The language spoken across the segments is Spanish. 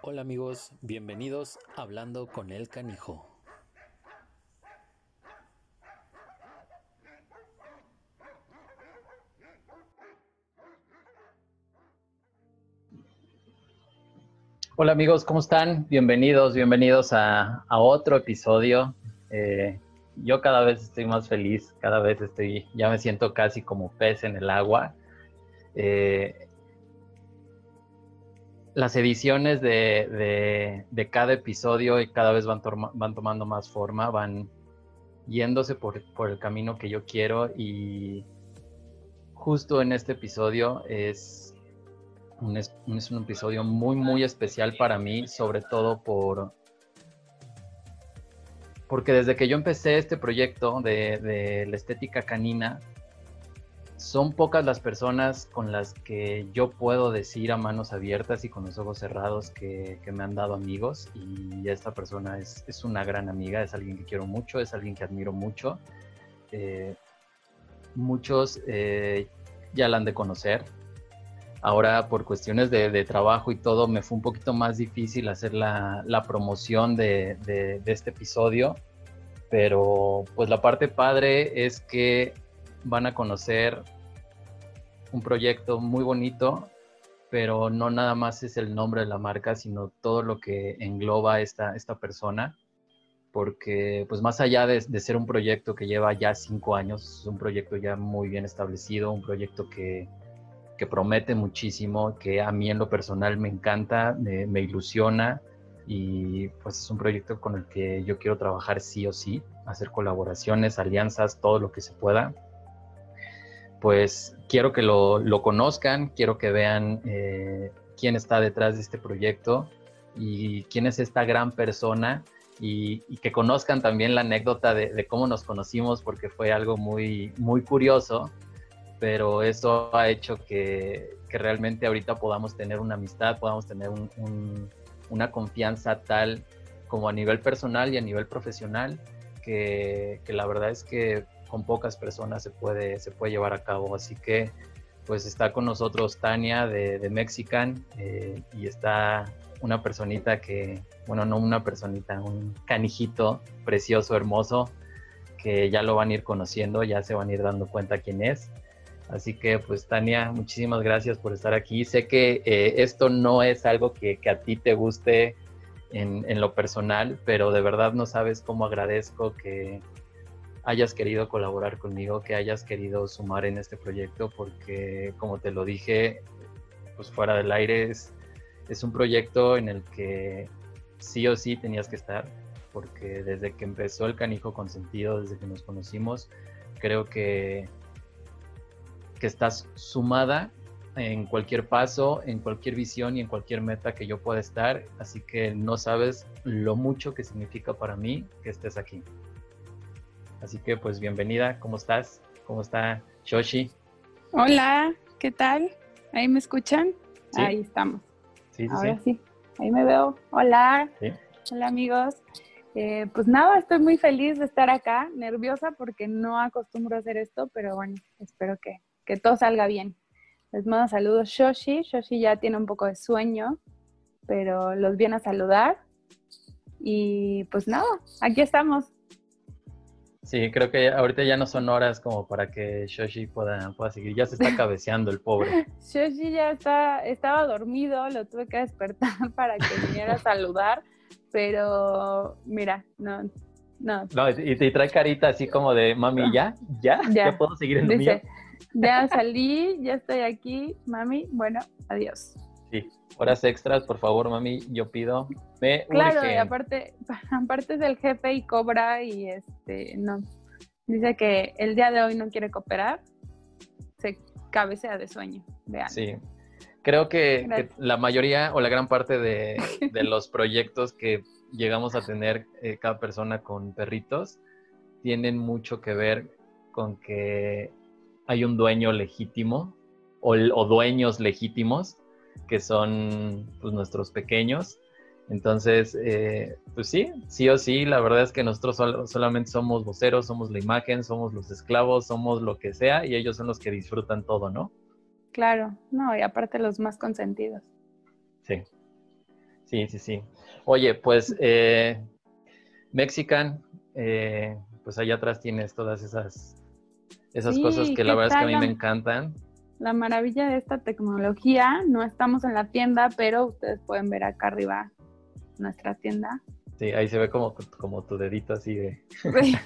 Hola amigos, bienvenidos a Hablando con el Canijo. Hola amigos, ¿cómo están? Bienvenidos, bienvenidos a, a otro episodio. Eh, yo cada vez estoy más feliz, cada vez estoy, ya me siento casi como pez en el agua. Eh, las ediciones de, cada episodio y cada vez van, van tomando más forma, van yéndose por, el camino que yo quiero y justo en este episodio es un, es un episodio muy, muy especial para mí, sobre todo por... Porque desde que yo empecé este proyecto de, de la estética canina, son pocas las personas con las que yo puedo decir a manos abiertas y con los ojos cerrados que, me han dado amigos y esta persona es, una gran amiga, es alguien que quiero mucho, es alguien que admiro mucho. Eh, muchos eh, ya la han de conocer. Ahora por cuestiones de, trabajo y todo me fue un poquito más difícil hacer la, promoción de, de este episodio, pero pues la parte padre es que van a conocer un proyecto muy bonito, pero no nada más es el nombre de la marca, sino todo lo que engloba esta, esta persona, porque pues más allá de, ser un proyecto que lleva ya cinco años, es un proyecto ya muy bien establecido, un proyecto que, promete muchísimo, que a mí en lo personal me encanta, me, me ilusiona y pues es un proyecto con el que yo quiero trabajar sí o sí, hacer colaboraciones, alianzas, todo lo que se pueda pues quiero que lo, conozcan, quiero que vean eh, quién está detrás de este proyecto y quién es esta gran persona y, que conozcan también la anécdota de, cómo nos conocimos porque fue algo muy, muy curioso, pero eso ha hecho que, realmente ahorita podamos tener una amistad, podamos tener una confianza tal como a nivel personal y a nivel profesional, que la verdad es que con pocas personas se puede, se puede llevar a cabo. Así que pues está con nosotros Tania de, Mexican eh, y está una personita que, bueno, no una personita, un canijito precioso, hermoso, que ya lo van a ir conociendo, ya se van a ir dando cuenta quién es. Así que pues Tania, muchísimas gracias por estar aquí. Sé que eh, esto no es algo que, que a ti te guste en, en, lo personal, pero de verdad no sabes cómo agradezco que, hayas querido colaborar conmigo, que hayas querido sumar en este proyecto, porque como te lo dije, pues fuera del aire es, un proyecto en el que sí o sí tenías que estar, porque desde que empezó el canijo consentido, desde que nos conocimos, creo que, que estás sumada en cualquier paso, en cualquier visión y en cualquier meta que yo pueda estar, así que no sabes lo mucho que significa para mí que estés aquí. Así que pues bienvenida, ¿cómo estás? ¿Cómo está Shoshi? Hola, ¿qué tal? ¿Ahí me escuchan? Ahí estamos. Sí, sí, Ahora sí. Ahí me veo. Hola. Hola amigos. Eh, pues nada, estoy muy feliz de estar acá, nerviosa porque no acostumbro a hacer esto, pero bueno, espero que, que todo salga bien. Les mando saludos Shoshi. Shoshi ya tiene un poco de sueño, pero los viene a saludar. Y pues nada, aquí estamos. Sí, creo que ahorita ya no son horas como para que Shoshi pueda, pueda seguir. Ya se está cabeceando el pobre. Shoshi ya está, estaba dormido, lo tuve que despertar para que viniera a saludar, pero mira, no, no. No, y te trae carita así como de, mami, ¿ya? ¿Ya? ¿Ya, puedo seguir en lo Dice, Ya salí, ya estoy aquí, mami, bueno, adiós. Sí, horas extras, por favor, mami, yo pido. Me claro, y aparte, aparte es el jefe y cobra y este, no. Dice que el día de hoy no quiere cooperar, se cabecea de sueño. Vean. Sí. Creo que, la mayoría o la gran parte de, los proyectos que llegamos a tener eh, cada persona con perritos tienen mucho que ver con que hay un dueño legítimo o, o dueños legítimos que son pues, nuestros pequeños. Entonces, eh, pues sí, sí o sí, la verdad es que nosotros solamente somos voceros, somos la imagen, somos los esclavos, somos lo que sea y ellos son los que disfrutan todo, ¿no? Claro, no, y aparte los más consentidos. Sí, Sí, sí, sí. Oye, pues eh, Mexican, eh, pues allá atrás tienes todas esas, esas cosas que la verdad es que a mí me encantan. La maravilla de esta tecnología, no estamos en la tienda, pero ustedes pueden ver acá arriba nuestra tienda. Sí, ahí se ve como, como tu dedito así de... Sí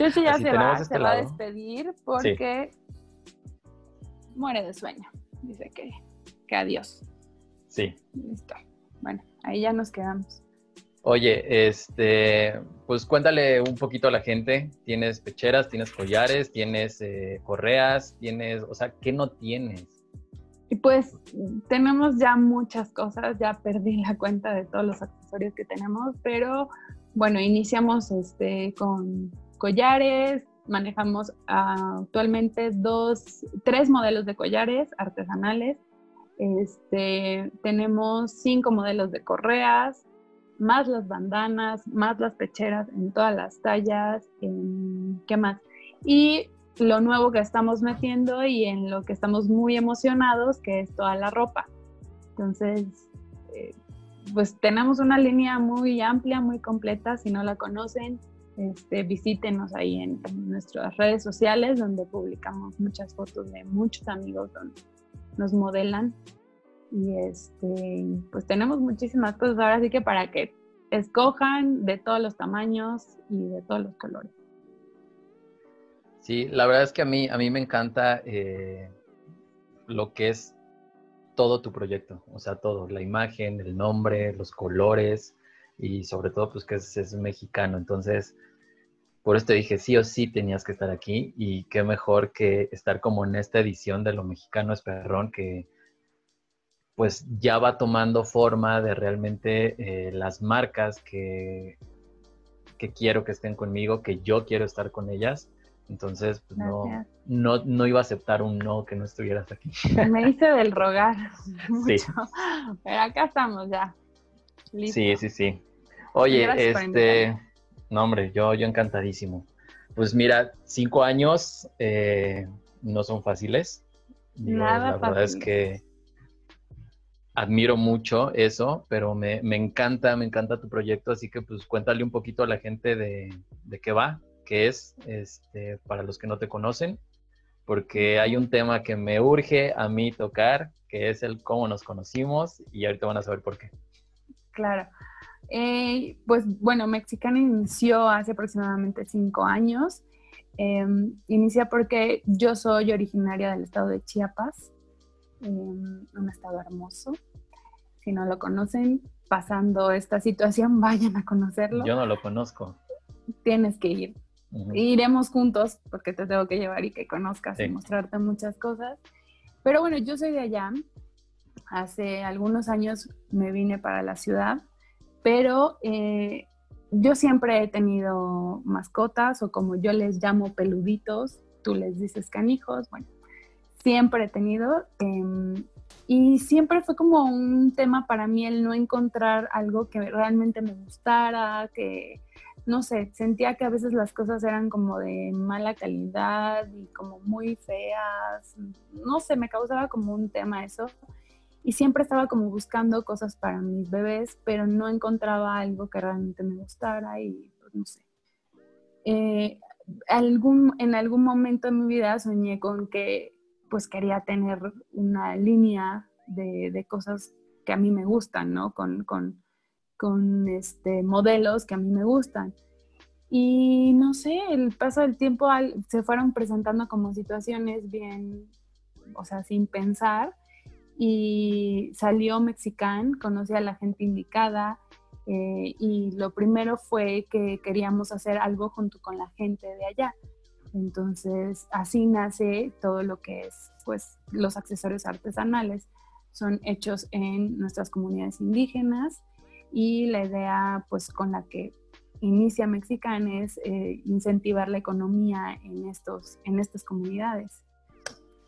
ya se, va, este se va, a despedir porque muere de sueño. Dice que, que adiós. Sí. Listo. Bueno, ahí ya nos quedamos. Oye, este, pues cuéntale un poquito a la gente. ¿Tienes pecheras, tienes collares, tienes eh, correas, tienes, o sea, ¿qué no tienes? Y pues tenemos ya muchas cosas, ya perdí la cuenta de todos los accesorios que tenemos, pero bueno, iniciamos este, con collares, manejamos actualmente dos, tres modelos de collares artesanales, este, tenemos cinco modelos de correas, más las bandanas, más las pecheras en todas las tallas, ¿qué más? Y lo nuevo que estamos metiendo y en lo que estamos muy emocionados, que es toda la ropa. Entonces, eh, pues tenemos una línea muy amplia, muy completa. Si no la conocen, este, visítenos ahí en, en, nuestras redes sociales, donde publicamos muchas fotos de muchos amigos donde nos modelan y este, pues tenemos muchísimas cosas ahora, así que para que escojan de todos los tamaños y de todos los colores. Sí, la verdad es que a mí, a mí me encanta eh, lo que es todo tu proyecto, o sea, todo, la imagen, el nombre, los colores y sobre todo pues que es, es mexicano. Entonces, por eso te dije, sí o sí tenías que estar aquí y qué mejor que estar como en esta edición de Lo Mexicano es Perrón, que pues ya va tomando forma de realmente eh, las marcas que, que quiero que estén conmigo, que yo quiero estar con ellas. Entonces, pues no, no, iba a aceptar un no que no estuvieras aquí. Me hice del rogar. Sí. Pero acá estamos ya. Sí, sí, sí. Oye, este, no hombre, yo, yo encantadísimo. Pues mira, cinco años eh, no son fáciles. Nada la verdad es que admiro mucho eso, pero me, encanta, me encanta tu proyecto, así que pues cuéntale un poquito a la gente de, qué va, qué es, este, para los que no te conocen, porque hay un tema que me urge a mí tocar, que es el cómo nos conocimos, y ahorita van a saber por qué. Claro. Eh, pues bueno, Mexicana inició hace aproximadamente cinco años. Em, inicia porque yo soy originaria del estado de Chiapas, un estado hermoso. Si no lo conocen, pasando esta situación, vayan a conocerlo. Yo no lo conozco. Tienes que ir. Iremos juntos porque te tengo que llevar y que conozcas y mostrarte muchas cosas. Pero bueno, yo soy de allá. Hace algunos años me vine para la ciudad, pero eh, yo siempre he tenido mascotas o como yo les llamo peluditos, tú les dices canijos, bueno, siempre he tenido. Em, y siempre fue como un tema para mí el no encontrar algo que realmente me gustara, que, no sé, sentía que a veces las cosas eran como de mala calidad y como muy feas. No sé, me causaba como un tema eso. Y siempre estaba como buscando cosas para mis bebés, pero no encontraba algo que realmente me gustara y pues no sé. Eh, algún, en algún momento de mi vida soñé con que pues quería tener una línea de, cosas que a mí me gustan, ¿no? Con, con, este, modelos que a mí me gustan. Y no sé, el paso del tiempo se fueron presentando como situaciones bien, o sea, sin pensar. Y salió Mexican, conocí a la gente indicada. Eh, y lo primero fue que queríamos hacer algo junto con la gente de allá. Entonces, así nace todo lo que es, pues, los accesorios artesanales. Son hechos en nuestras comunidades indígenas y la idea, pues, con la que inicia Mexican es eh, incentivar la economía en, estos, en estas comunidades.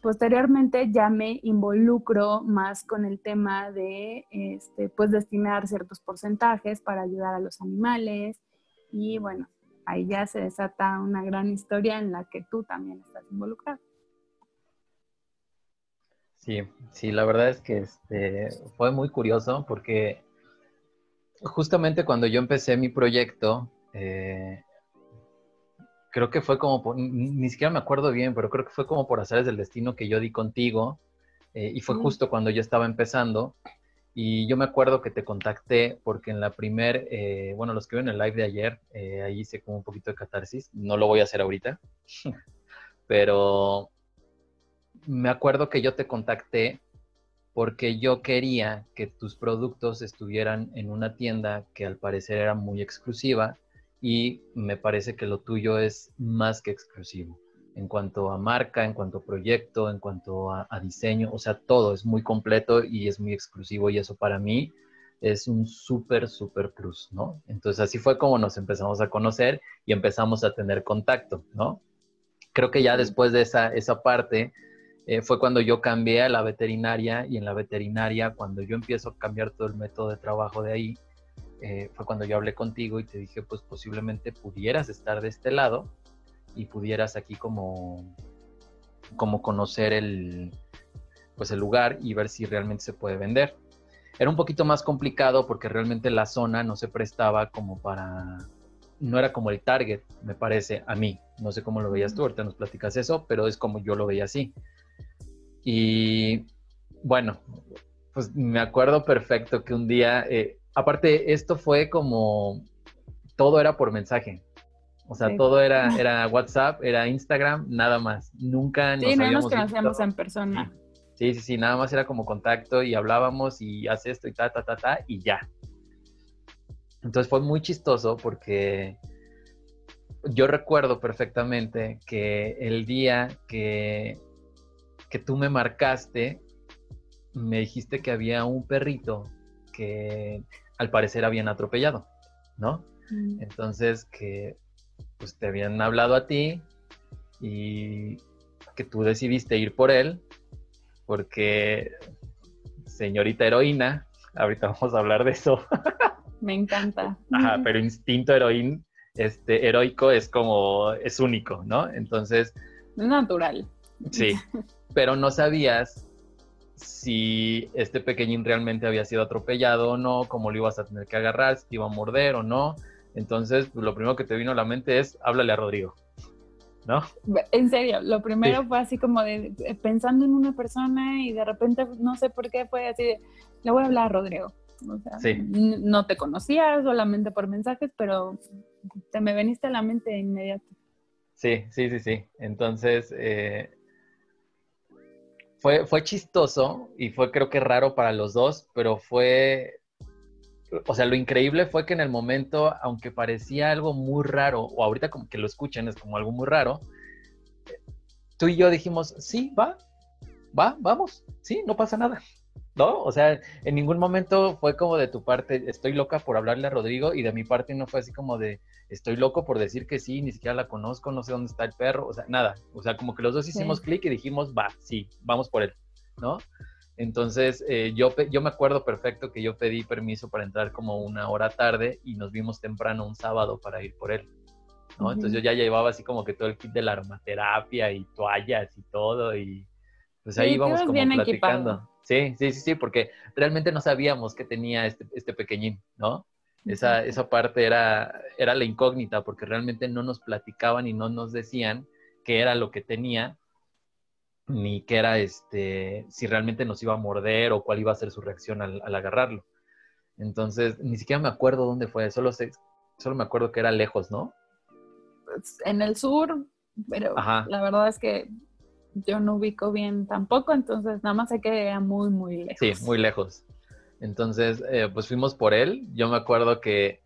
Posteriormente ya me involucro más con el tema de este, pues destinar ciertos porcentajes para ayudar a los animales y bueno, ahí ya se desata una gran historia en la que tú también estás involucrado. Sí, sí, la verdad es que este, fue muy curioso porque justamente cuando yo empecé mi proyecto, eh, creo que fue como, ni siquiera me acuerdo bien, pero creo que fue como por azares del destino que yo di contigo eh, y fue mm. justo cuando yo estaba empezando. Y yo me acuerdo que te contacté porque en la primer, eh, bueno, los que ven el live de ayer, ahí hice como un poquito de catarsis. No lo voy a hacer ahorita, pero me acuerdo que yo te contacté porque yo quería que tus productos estuvieran en una tienda que al parecer era muy exclusiva y me parece que lo tuyo es más que exclusivo en cuanto a marca, en cuanto a proyecto, en cuanto a, diseño, o sea, todo es muy completo y es muy exclusivo y eso para mí es un súper, súper plus, ¿no? Entonces así fue como nos empezamos a conocer y empezamos a tener contacto, ¿no? Creo que ya después de esa, esa parte eh, fue cuando yo cambié a la veterinaria y en la veterinaria, cuando yo empiezo a cambiar todo el método de trabajo de ahí, eh, fue cuando yo hablé contigo y te dije, pues posiblemente pudieras estar de este lado y pudieras aquí como, como conocer el, pues el lugar y ver si realmente se puede vender. Era un poquito más complicado porque realmente la zona no se prestaba como para, no era como el target, me parece, a mí. No sé cómo lo veías tú, ahorita nos platicas eso, pero es como yo lo veía así. Y bueno, pues me acuerdo perfecto que un día, eh, aparte esto fue como, todo era por mensaje. O sea, todo era, era WhatsApp, era Instagram, nada más. Nunca nos Sí, no nos conocíamos en persona. Sí, sí, sí, nada más era como contacto y hablábamos y hace esto y ta, ta, ta, ta, y ya. Entonces fue muy chistoso porque yo recuerdo perfectamente que el día que que tú me marcaste, me dijiste que había un perrito que al parecer habían atropellado, ¿no? Mm. Entonces que pues te habían hablado a ti y que tú decidiste ir por él porque señorita heroína, ahorita vamos a hablar de eso. Me encanta. Ajá, pero instinto heroín, este, heroico es como, es único, ¿no? Entonces... Es natural. Sí. pero no sabías si este pequeñín realmente había sido atropellado o no, cómo lo ibas a tener que agarrar, si te iba a morder o no. Entonces, pues, lo primero que te vino a la mente es, háblale a Rodrigo, ¿no? En serio, lo primero fue así como de pensando en una persona y de repente, no sé por qué, fue así de, le voy a hablar a Rodrigo. O sea, no te conocía solamente por mensajes, pero te me veniste a la mente de inmediato. Sí, sí, sí, sí. Entonces, eh, fue, fue chistoso y fue creo que raro para los dos, pero fue, o sea, lo increíble fue que en el momento, aunque parecía algo muy raro, o ahorita como que lo escuchen es como algo muy raro, tú y yo dijimos, sí, va, va, vamos, sí, no pasa nada. ¿No? O sea, en ningún momento fue como de tu parte, estoy loca por hablarle a Rodrigo, y de mi parte no fue así como de, estoy loco por decir que sí, ni siquiera la conozco, no sé dónde está el perro, o sea, nada. O sea, como que los dos hicimos clic y dijimos, va, sí, vamos por él, ¿no? Entonces, eh, yo, yo me acuerdo perfecto que yo pedí permiso para entrar como una hora tarde y nos vimos temprano un sábado para ir por él, ¿no? Entonces yo ya llevaba así como que todo el kit de la aromaterapia y toallas y todo y pues ahí íbamos como platicando. Sí, sí, sí, sí, porque realmente no sabíamos que tenía este, este pequeñín, ¿no? Esa, esa parte era, era la incógnita porque realmente no nos platicaban y no nos decían qué era lo que tenía, ni qué era este, si realmente nos iba a morder o cuál iba a ser su reacción al, agarrarlo. Entonces, ni siquiera me acuerdo dónde fue, solo, sé, solo me acuerdo que era lejos, ¿no? Pues, en el sur, pero la verdad es que yo no ubico bien tampoco, entonces nada más sé que era muy, muy lejos. Sí, muy lejos. Entonces, eh, pues fuimos por él. Yo me acuerdo que,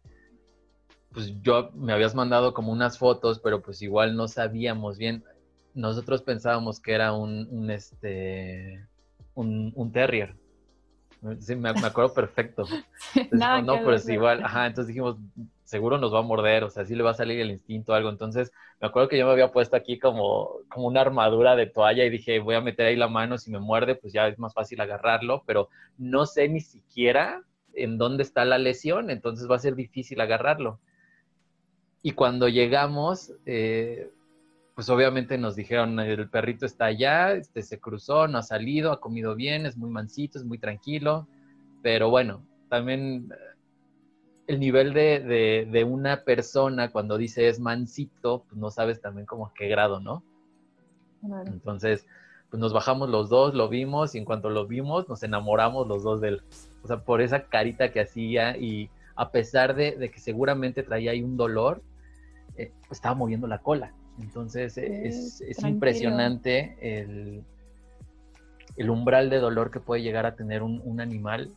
pues yo me habías mandado como unas fotos, pero pues igual no sabíamos bien. Nosotros pensábamos que era un, un este, un, un terrier. Sí, me, acuerdo perfecto. no, pero es igual, ajá, entonces dijimos, seguro nos va a morder, o sea, sí le va a salir el instinto o algo. Entonces, me acuerdo que yo me había puesto aquí como, como una armadura de toalla y dije, voy a meter ahí la mano, si me muerde, pues ya es más fácil agarrarlo, pero no sé ni siquiera en dónde está la lesión, entonces va a ser difícil agarrarlo. Y cuando llegamos, eh, pues obviamente nos dijeron, el perrito está allá, este, se cruzó, no ha salido, ha comido bien, es muy mansito, es muy tranquilo, pero bueno, también el nivel de, una persona cuando dice es mansito, pues no sabes también como qué grado, ¿no? Entonces, pues nos bajamos los dos, lo vimos y en cuanto lo vimos nos enamoramos los dos de él. O sea, por esa carita que hacía y a pesar de, que seguramente traía ahí un dolor, eh, pues estaba moviendo la cola. Entonces es, impresionante el, el, umbral de dolor que puede llegar a tener un animal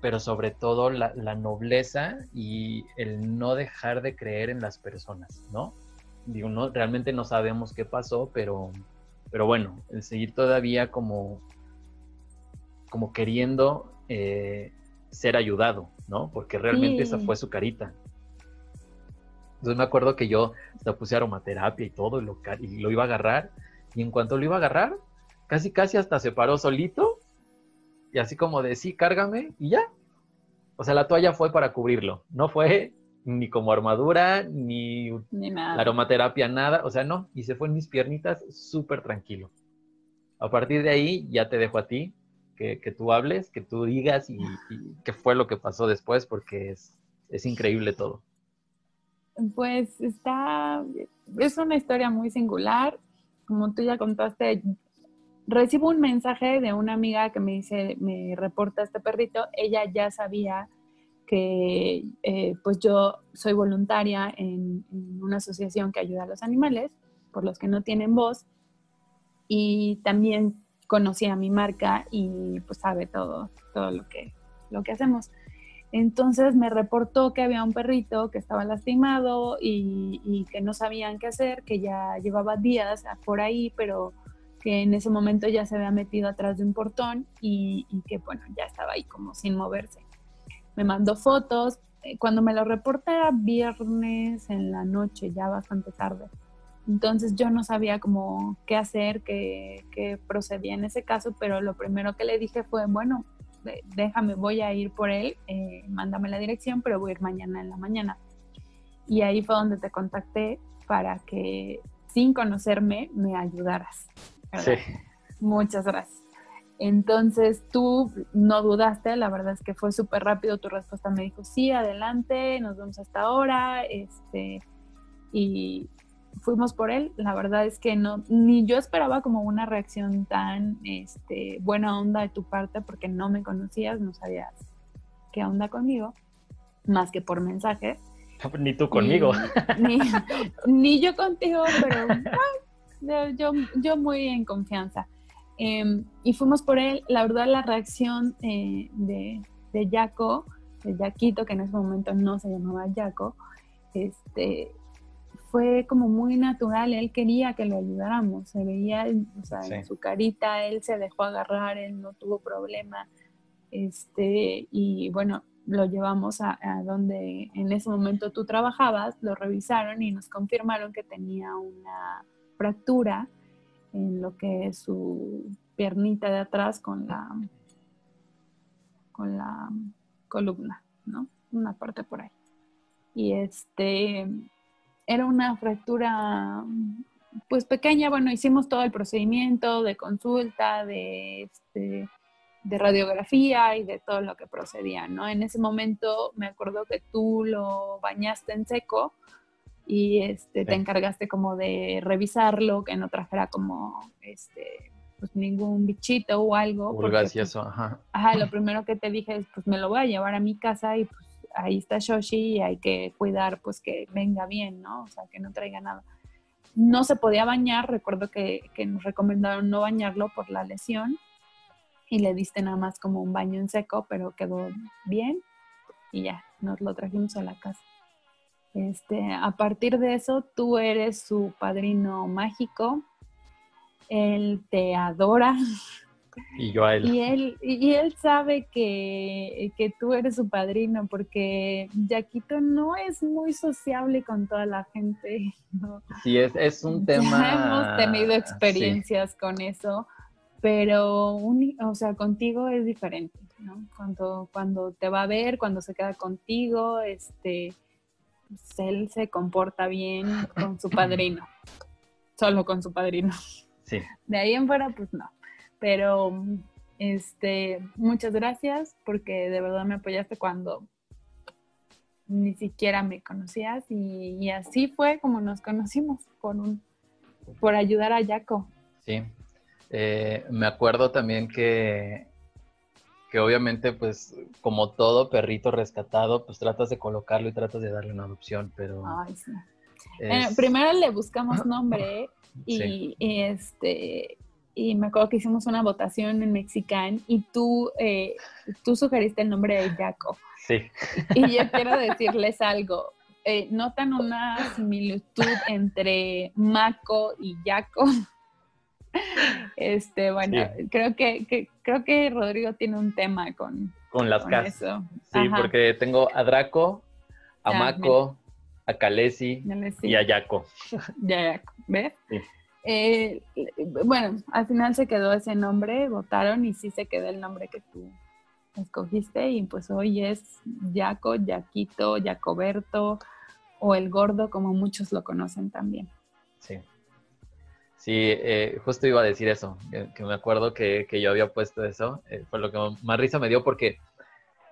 pero sobre todo la, nobleza y el no dejar de creer en las personas, ¿no? Digo, no, realmente no sabemos qué pasó, pero, pero bueno, el seguir todavía como, como queriendo eh, ser ayudado, ¿no? Porque realmente esa fue su carita. Entonces me acuerdo que yo hasta puse aromaterapia y todo, y lo, y lo iba a agarrar, y en cuanto lo iba a agarrar, casi casi hasta se paró solito y así como de, sí, cárgame y ya. O sea, la toalla fue para cubrirlo, no fue ni como armadura, ni, la aromaterapia, nada. O sea, no, y se fue en mis piernitas súper tranquilo. A partir de ahí ya te dejo a ti que, tú hables, que tú digas y, qué fue lo que pasó después, porque es, es increíble todo. Pues está, es una historia muy singular. Como tú ya contaste, recibo un mensaje de una amiga que me dice, me reporta este perrito, ella ya sabía que eh, pues yo soy voluntaria en, una asociación que ayuda a los animales, por los que no tienen voz, y también conocía mi marca y pues sabe todo, todo lo que, lo que hacemos. Entonces me reportó que había un perrito que estaba lastimado y, que no sabían qué hacer, que ya llevaba días por ahí, pero que en ese momento ya se había metido atrás de un portón y, que bueno, ya estaba ahí como sin moverse. Me mandó fotos, eh, cuando me lo reporté era viernes en la noche, ya bastante tarde. Entonces yo no sabía cómo qué hacer, qué, qué procedía en ese caso, pero lo primero que le dije fue, bueno, déjame, voy a ir por él, eh, mándame la dirección, pero voy a ir mañana en la mañana. Y ahí fue donde te contacté para que sin conocerme me ayudaras. Sí. Muchas gracias. Entonces tú no dudaste, la verdad es que fue súper rápido tu respuesta, me dijo, sí, adelante, nos vemos hasta ahora, este, y fuimos por él, la verdad es que no, ni yo esperaba como una reacción tan este, buena onda de tu parte, porque no me conocías, no sabías qué onda conmigo, más que por mensaje. Ni tú conmigo. Ni, yo contigo, pero yo, yo muy en confianza. Em, y fuimos por él, la verdad la reacción eh, de, de Jaco, de Jaquito, que en ese momento no se llamaba Jaco, este, fue como muy natural, él quería que lo ayudáramos, se veía, o sea, en su carita, él se dejó agarrar, él no tuvo problema, este, y bueno, lo llevamos a, a, donde en ese momento tú trabajabas, lo revisaron y nos confirmaron que tenía una fractura en lo que es su piernita de atrás con la, con la columna, ¿no? Una parte por ahí. Y este, era una fractura pues pequeña, bueno, hicimos todo el procedimiento de consulta, de, este, de radiografía y de todo lo que procedía, ¿no? En ese momento me acuerdo que tú lo bañaste en seco y este, te encargaste como de revisarlo, que no trajera como este, pues ningún bichito o algo. Eso, ajá. Ajá, lo primero que te dije es, pues me lo voy a llevar a mi casa y pues ahí está Shoshi y hay que cuidar pues que venga bien, ¿no? O sea, que no traiga nada. No se podía bañar, recuerdo que, que nos recomendaron no bañarlo por la lesión y le diste nada más como un baño en seco, pero quedó bien y ya, nos lo trajimos a la casa. Este, a partir de eso, tú eres su padrino mágico. Él te adora. Y yo a él. Y él, y él sabe que, que tú eres su padrino, porque Yaquito no es muy sociable con toda la gente. Sí, es, es un tema. hemos tenido experiencias con eso, pero o sea, contigo es diferente, ¿no? Cuando, cuando te va a ver, cuando se queda contigo, este pues, él se comporta bien con su padrino, solo con su padrino. Sí. De ahí en fuera, pues no. Pero, este, muchas gracias porque de verdad me apoyaste cuando ni siquiera me conocías y, así fue como nos conocimos, por, un, por ayudar a Jaco. Sí, eh, me acuerdo también que, que obviamente pues como todo perrito rescatado, pues tratas de colocarlo y tratas de darle una adopción, pero... Ay, sí. primero le buscamos nombre y, este y me acuerdo que hicimos una votación en Mexican y tú, eh, tú sugeriste el nombre de Jaco. Sí. Y yo quiero decirles algo. Eh, ¿Notan una similitud entre Mako y Jaco? Este, bueno, creo que, creo que Rodrigo tiene un tema con, con las casas. Sí, porque tengo a Draco, a Mako, a Kalesi y a Jaco. Ya, ¿ves? Sí. Eh, bueno, al final se quedó ese nombre, votaron y sí se quedó el nombre que tú escogiste y pues hoy es Jaco, Jaquito, Jacoberto o el gordo como muchos lo conocen también. Sí. Sí, eh, justo iba a decir eso, que, me acuerdo que, yo había puesto eso, eh, fue lo que más risa me dio porque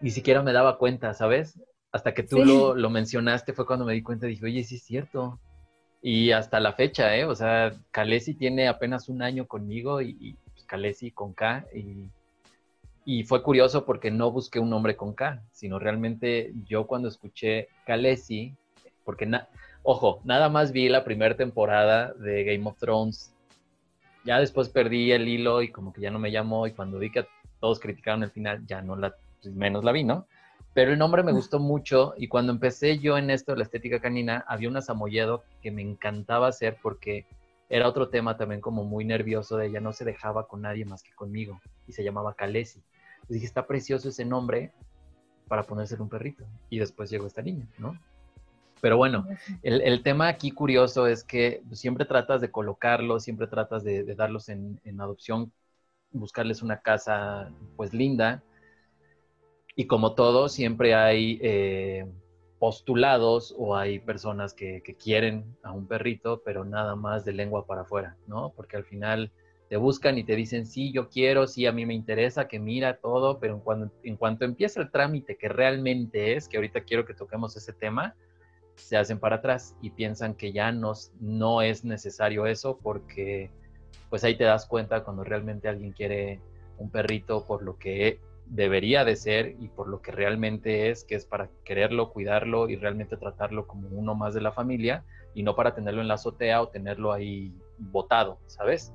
ni siquiera me daba cuenta, ¿sabes? Hasta que tú lo, lo, mencionaste fue cuando me di cuenta y dije, oye, sí es cierto, y hasta la fecha, ¿eh? O sea, Kalesi tiene apenas un año conmigo y, y pues, con K. Y, fue curioso porque no busqué un nombre con K, sino realmente yo cuando escuché Kalesi, porque, ojo, nada más vi la primera temporada de Game of Thrones. Ya después perdí el hilo y como que ya no me llamó y cuando vi que todos criticaron el final, ya no la, pues, menos la vi, ¿no? Pero el nombre me gustó mucho y cuando empecé yo en esto de la estética canina, había una samoyedo que me encantaba hacer porque era otro tema también como muy nervioso de ella, no se dejaba con nadie más que conmigo y se llamaba Kalesi. dije, está precioso ese nombre para ponérselo un perrito. Y después llegó esta niña, ¿no? Pero bueno, el, tema aquí curioso es que siempre tratas de colocarlos, siempre tratas de, darlos en, en, adopción, buscarles una casa pues linda, y como todo, siempre hay eh, postulados o hay personas que, quieren a un perrito, pero nada más de lengua para afuera, ¿no? Porque al final te buscan y te dicen, sí, yo quiero, sí, a mí me interesa, que mira todo, pero en, cuando, en cuanto empieza el trámite que realmente es, que ahorita quiero que toquemos ese tema, se hacen para atrás y piensan que ya no, no es necesario eso porque pues ahí te das cuenta cuando realmente alguien quiere un perrito por lo que debería de ser y por lo que realmente es, que es para quererlo, cuidarlo y realmente tratarlo como uno más de la familia y no para tenerlo en la azotea o tenerlo ahí botado, ¿sabes?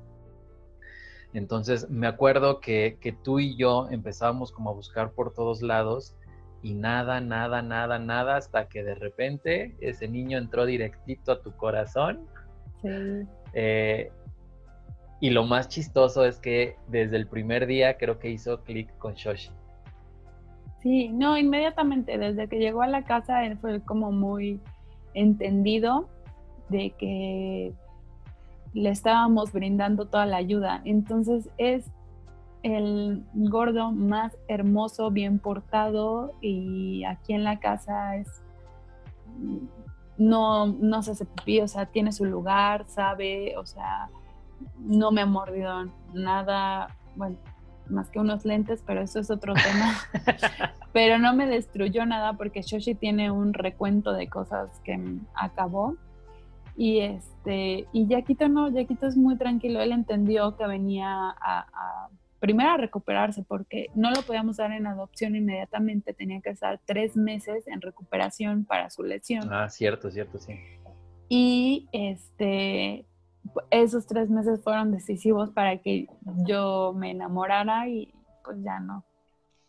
Entonces me acuerdo que, que tú y yo empezábamos como a buscar por todos lados y nada, nada, nada, nada, hasta que de repente ese niño entró directito a tu corazón. Sí. Eh, y lo más chistoso es que desde el primer día creo que hizo clic con Shoshi. Sí, no, inmediatamente, desde que llegó a la casa él fue como muy entendido de que le estábamos brindando toda la ayuda. Entonces es el gordo más hermoso, bien portado y aquí en la casa es no, no se hace pipí, o sea, tiene su lugar, sabe, o sea, no me ha mordido nada, bueno, más que unos lentes, pero eso es otro tema. pero no me destruyó nada porque Shoshi tiene un recuento de cosas que acabó. Y este, y Yaquito no, Yaquito es muy tranquilo, él entendió que venía a, primero a recuperarse porque no lo podíamos dar en adopción inmediatamente, tenía que estar tres meses en recuperación para su lesión. Ah, cierto, cierto, sí. Y este, esos tres meses fueron decisivos para que yo me enamorara y pues ya no,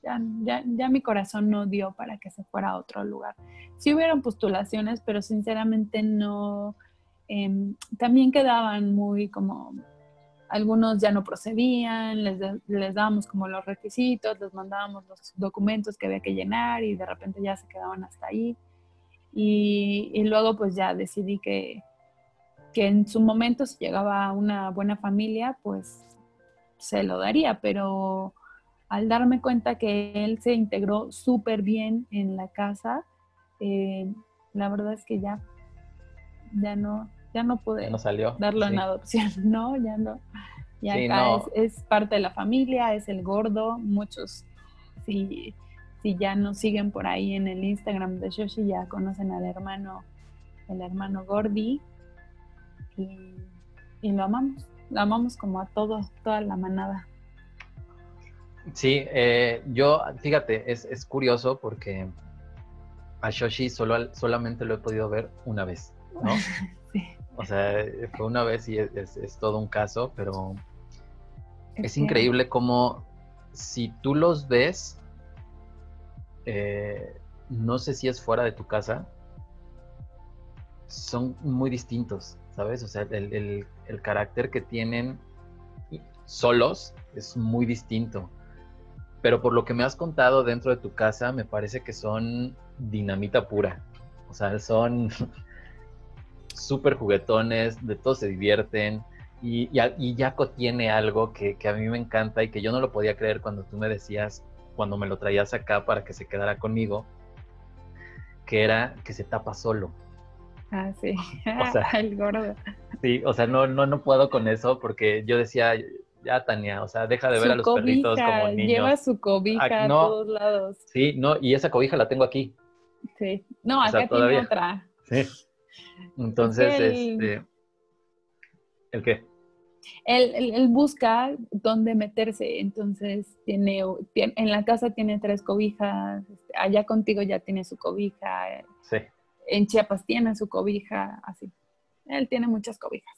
ya, ya, mi corazón no dio para que se fuera a otro lugar. Sí hubieron postulaciones, pero sinceramente no, em, también quedaban muy como, algunos ya no procedían, les, les dábamos como los requisitos, les mandábamos los documentos que había que llenar y de repente ya se quedaban hasta ahí. Y, y luego pues ya decidí que, que en su momento si llegaba a una buena familia, pues se lo daría, pero al darme cuenta que él se integró súper bien en la casa, eh, la verdad es que ya, ya no, ya no pude darlo en adopción, no, ya no. Y acá Es, es, parte de la familia, es el gordo, muchos, si, si ya nos siguen por ahí en el Instagram de Shoshi, ya conocen al hermano, el hermano Gordy. Y, lo amamos, lo amamos como a todo, toda la manada. Sí, eh, yo, fíjate, es, es, curioso porque a Shoshi solo, solamente lo he podido ver una vez, ¿no? sí. O sea, fue una vez y es, todo un caso, pero es, increíble cómo si tú los ves, eh, no sé si es fuera de tu casa, son muy distintos, ¿sabes? O sea, el, carácter que tienen solos es muy distinto. Pero por lo que me has contado dentro de tu casa, me parece que son dinamita pura. O sea, son súper juguetones, de todos se divierten. Y, y, Jaco tiene algo que, que, a mí me encanta y que yo no lo podía creer cuando tú me decías, cuando me lo traías acá para que se quedara conmigo, que era que se tapa solo. Ah, sí. O sea, el gordo. Sí, o sea, no, no, no puedo con eso porque yo decía, ya Tania, o sea, deja de ver a los perritos como niños. Lleva su cobija a todos lados. Sí, no, y esa cobija la tengo aquí. Sí. No, acá tiene otra. Sí. Entonces, este. ¿El qué? Él, busca dónde meterse, entonces tiene, en la casa tiene tres cobijas, este, allá contigo ya tiene su cobija, sí. En Chiapas tiene su cobija, así. Él tiene muchas cobijas.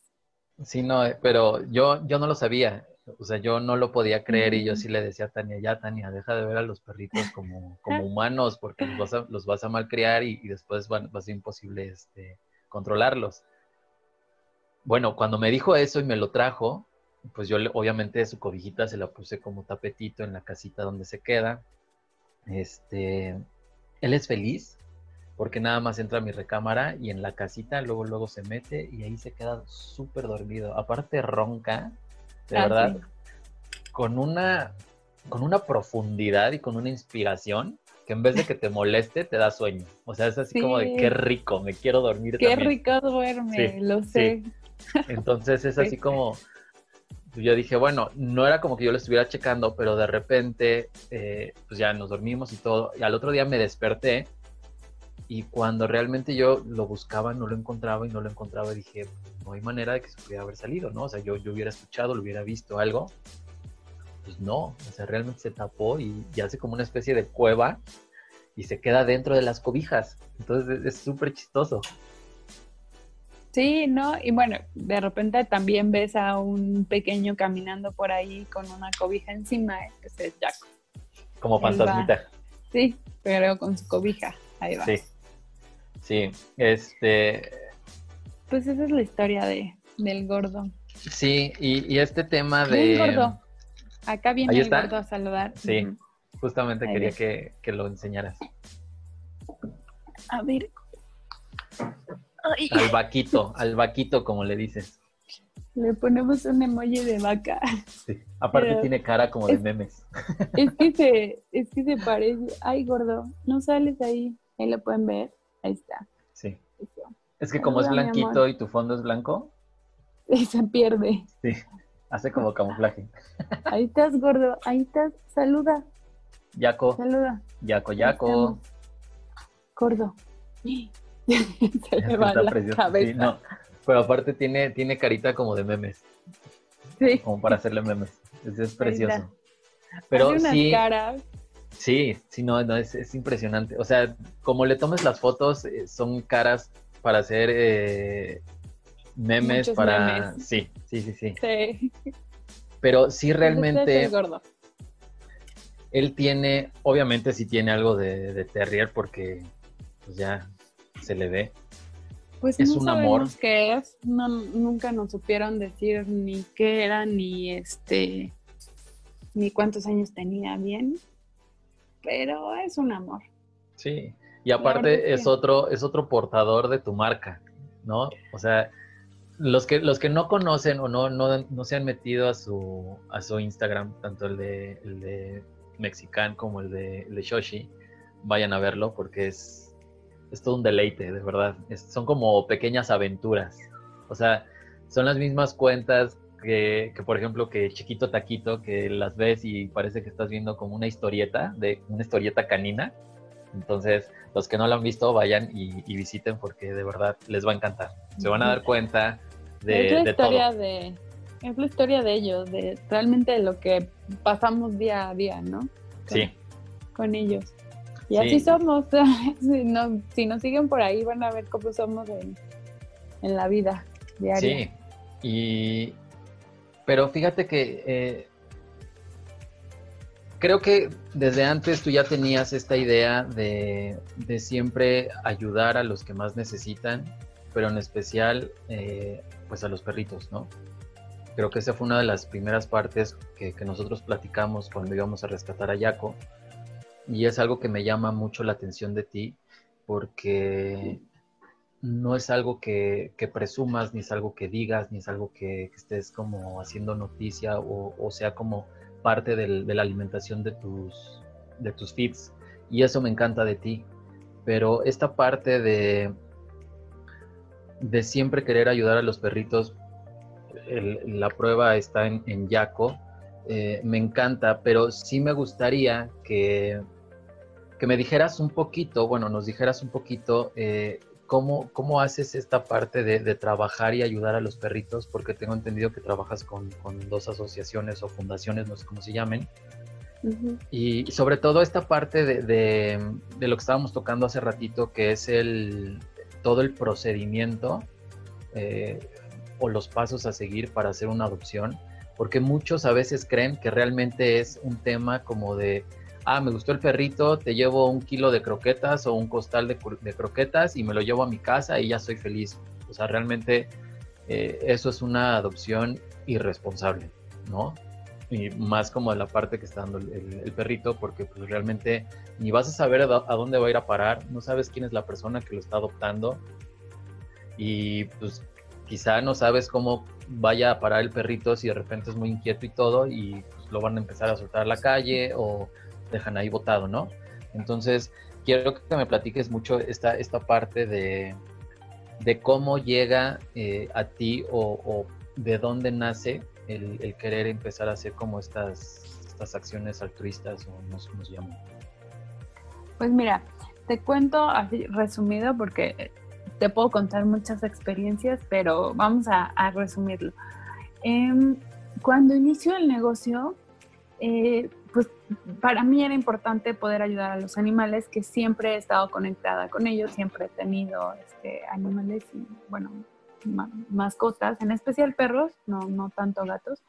Sí, no, pero yo, yo no lo sabía, o sea, yo no lo podía creer y yo sí le decía a Tania, ya Tania, deja de ver a los perritos como, como humanos porque los vas a, los vas a malcriar y, y después va, va, a ser imposible este, controlarlos. Bueno, cuando me dijo eso y me lo trajo, pues yo obviamente su cobijita se la puse como tapetito en la casita donde se queda. Este, él es feliz porque nada más entra a mi recámara y en la casita luego luego se mete y ahí se queda súper dormido. Aparte ronca, de ah, verdad, con una con una profundidad y con una inspiración que en vez de que te moleste, te da sueño. O sea, es así como de qué rico, me quiero dormir. Qué rico duerme, lo sé. Entonces es así como, yo dije, bueno, no era como que yo lo estuviera checando, pero de repente, eh, pues ya nos dormimos y todo. Y al otro día me desperté y cuando realmente yo lo buscaba, no lo encontraba y no lo encontraba, dije, no hay manera de que se pudiera haber salido, ¿no? O sea, yo, yo hubiera escuchado, lo hubiera visto algo. Pues no, o sea, realmente se tapó y, y hace como una especie de cueva y se queda dentro de las cobijas. Entonces es súper chistoso. Sí, ¿no? Y bueno, de repente también ves a un pequeño caminando por ahí con una cobija encima, ese es Jaco. Como fantasmita. Sí, pero con su cobija, ahí va. Sí, sí, este... Pues esa es la historia de, del gordo. Sí, y, este tema de... gordo. Acá viene el gordo a saludar. Sí, justamente quería que, que lo enseñaras. A ver, al vaquito, al vaquito, como le dices. Le ponemos un emoji de vaca. Sí, aparte tiene cara como de memes. Es que se, es que se parece. Ay, gordo, no sales ahí. Ahí lo pueden ver. Ahí está. Sí. Es que como es blanquito y tu fondo es blanco. Y se pierde. Sí, hace como camuflaje. Ahí estás, gordo. Ahí estás. Saluda. Yaco. Saluda. Yaco, Yaco. Gordo. se le va la cabeza. Pero aparte tiene, tiene carita como de memes. Sí. Como para hacerle memes. Es, precioso. Pero sí. Sí, sí, no, no es, impresionante. O sea, como le tomes las fotos, eh, son caras para hacer eh, memes, para. Sí, sí, sí, sí. Sí. Pero sí realmente. Él tiene, obviamente sí tiene algo de, de terrier porque pues ya se le ve. Pues es un amor. qué es, no, nunca nos supieron decir ni qué era, ni este, ni cuántos años tenía bien, pero es un amor. Sí, y aparte es otro, es otro portador de tu marca, ¿no? O sea, los que, los que no conocen o no, no, se han metido a su, a su Instagram, tanto el de, el de Mexican como el de, el de Shoshi, vayan a verlo porque es es todo un deleite, de verdad. son como pequeñas aventuras. O sea, son las mismas cuentas que, por ejemplo, que Chiquito Taquito, que las ves y parece que estás viendo como una historieta, de una historieta canina. Entonces, los que no lo han visto, vayan y, visiten porque de verdad les va a encantar. Se van a dar cuenta de, es la historia De, es la historia de ellos, de realmente lo que pasamos día a día, ¿no? sí. Con ellos. Y así somos. si, nos siguen por ahí, van a ver cómo somos en, en la vida diaria. Sí. Y, pero fíjate que eh, creo que desde antes tú ya tenías esta idea de, siempre ayudar a los que más necesitan, pero en especial eh, pues a los perritos, ¿no? Creo que esa fue una de las primeras partes que, que, nosotros platicamos cuando íbamos a rescatar a Yaco. Y es algo que me llama mucho la atención de ti, porque no es algo que, presumas, ni es algo que digas, ni es algo que, estés como haciendo noticia o, sea como parte de la alimentación de tus, de tus feeds. Y eso me encanta de ti. Pero esta parte de, de siempre querer ayudar a los perritos, la prueba está en, en Yaco, eh, me encanta, pero sí me gustaría que, que me dijeras un poquito, bueno, nos dijeras un poquito eh, ¿Cómo, ¿Cómo haces esta parte de, trabajar y ayudar a los perritos? Porque tengo entendido que trabajas con, dos asociaciones o fundaciones, no sé cómo se llamen. Y sobre todo esta parte de, lo que estábamos tocando hace ratito, que es el, todo el procedimiento eh, o los pasos a seguir para hacer una adopción, porque muchos a veces creen que realmente es un tema como de ah, me gustó el perrito, te llevo un kilo de croquetas o un costal de, croquetas y me lo llevo a mi casa y ya soy feliz. O sea, realmente eh, eso es una adopción irresponsable, ¿no? Y más como de la parte que está dando el, perrito, porque pues realmente ni vas a saber a, dónde va a ir a parar, no sabes quién es la persona que lo está adoptando y pues quizá no sabes cómo vaya a parar el perrito si de repente es muy inquieto y todo y pues, lo van a empezar a soltar a la calle o dejan ahí votado, ¿no? Entonces, quiero que me platiques mucho esta, esta parte de, cómo llega eh, a ti o, de dónde nace el, querer empezar a hacer como estas, estas acciones altruistas o no sé cómo se llaman. Pues mira, te cuento así resumido porque te puedo contar muchas experiencias, pero vamos a, resumirlo. Em, cuando inició el negocio, eh, pues para mí era importante poder ayudar a los animales, que siempre he estado conectada con ellos, siempre he tenido este, animales y, bueno, mascotas, en especial perros, no, no tanto gatos.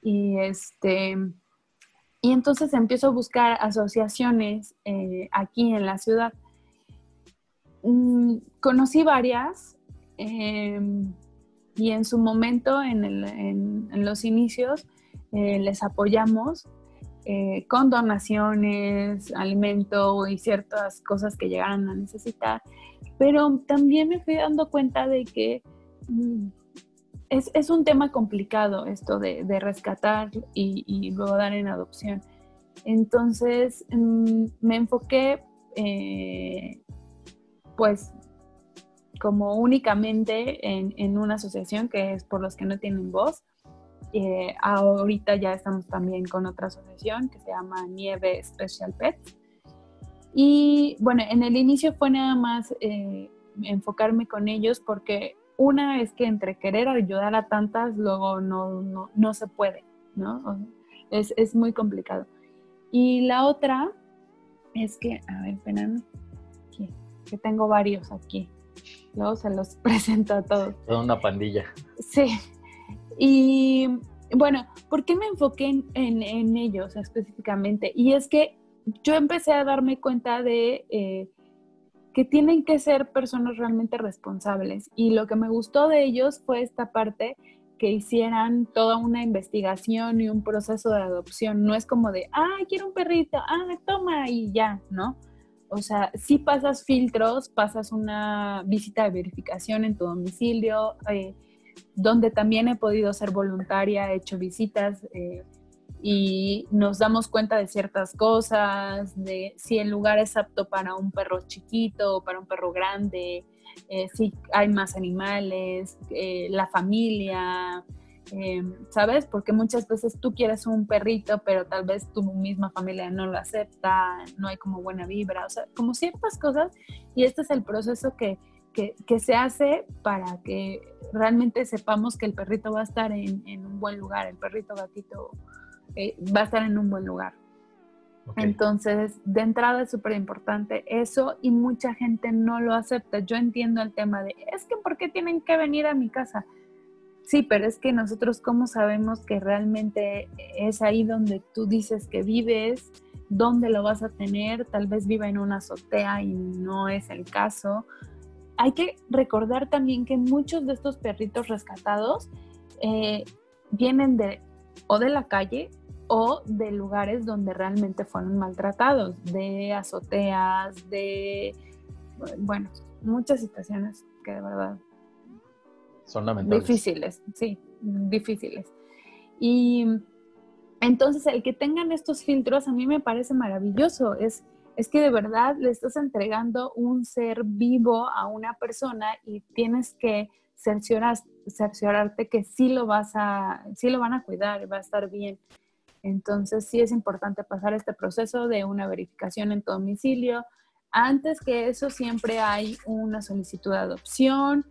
Y, este, y entonces empiezo a buscar asociaciones eh, aquí en la ciudad. Mm, conocí varias em, y en su momento, en, los inicios, eh, les apoyamos eh, con donaciones, alimento y ciertas cosas que llegaran a necesitar, pero también me fui dando cuenta de que mm, es, un tema complicado esto de, rescatar y, luego dar en adopción. Entonces mm, me enfoqué eh, pues como únicamente en, en, una asociación que es por los que no tienen voz eh, ahorita ya estamos también con otra asociación que se llama Nieve Special Pets. Y bueno, en el inicio fue nada más eh, enfocarme con ellos porque una es que entre querer ayudar a tantas, luego no, no, no se puede, ¿no? Es, es, muy complicado. Y la otra es que, a ver, esperen, que tengo varios aquí. Luego se los presento a todos. Toda una pandilla. Sí, y bueno, ¿por qué me enfoqué en, ellos específicamente? Y es que yo empecé a darme cuenta de eh, que tienen que ser personas realmente responsables. Y lo que me gustó de ellos fue esta parte que hicieran toda una investigación y un proceso de adopción. No es como de, ah, quiero un perrito, ah, toma y ya, ¿no? O sea, si pasas filtros, pasas una visita de verificación en tu domicilio, eh, donde también he podido ser voluntaria, he hecho visitas eh, y nos damos cuenta de ciertas cosas, si el lugar es apto para un perro chiquito o para un perro grande, eh, si hay más animales, eh, la familia, ¿sabes? Porque muchas veces tú quieres un perrito, pero tal vez tu misma familia no lo acepta, no hay como buena vibra, o sea, como ciertas cosas. Y este es el proceso que, que, se hace para que realmente sepamos que el perrito va a estar en, un buen lugar, el perrito gatito eh, va a estar en un buen lugar. Entonces, de entrada es súper importante eso y mucha gente no lo acepta. Yo entiendo el tema de, es que ¿por qué tienen que venir a mi casa? Sí, pero es que nosotros cómo sabemos que realmente es ahí donde tú dices que vives, dónde lo vas a tener, tal vez viva en una azotea y no es el caso. Hay que recordar también que muchos de estos perritos rescatados eh, vienen de o de la calle o de lugares donde realmente fueron maltratados, de azoteas, de, bueno, muchas situaciones que de verdad son lamentables. Difíciles, sí, difíciles. Y entonces el que tengan estos filtros a mí me parece maravilloso. Es, es que de verdad le estás entregando un ser vivo a una persona y tienes que cerciorarte que sí lo vas a, sí lo van a cuidar y va a estar bien. Entonces sí es importante pasar este proceso de una verificación en tu domicilio. Antes que eso siempre hay una solicitud de adopción,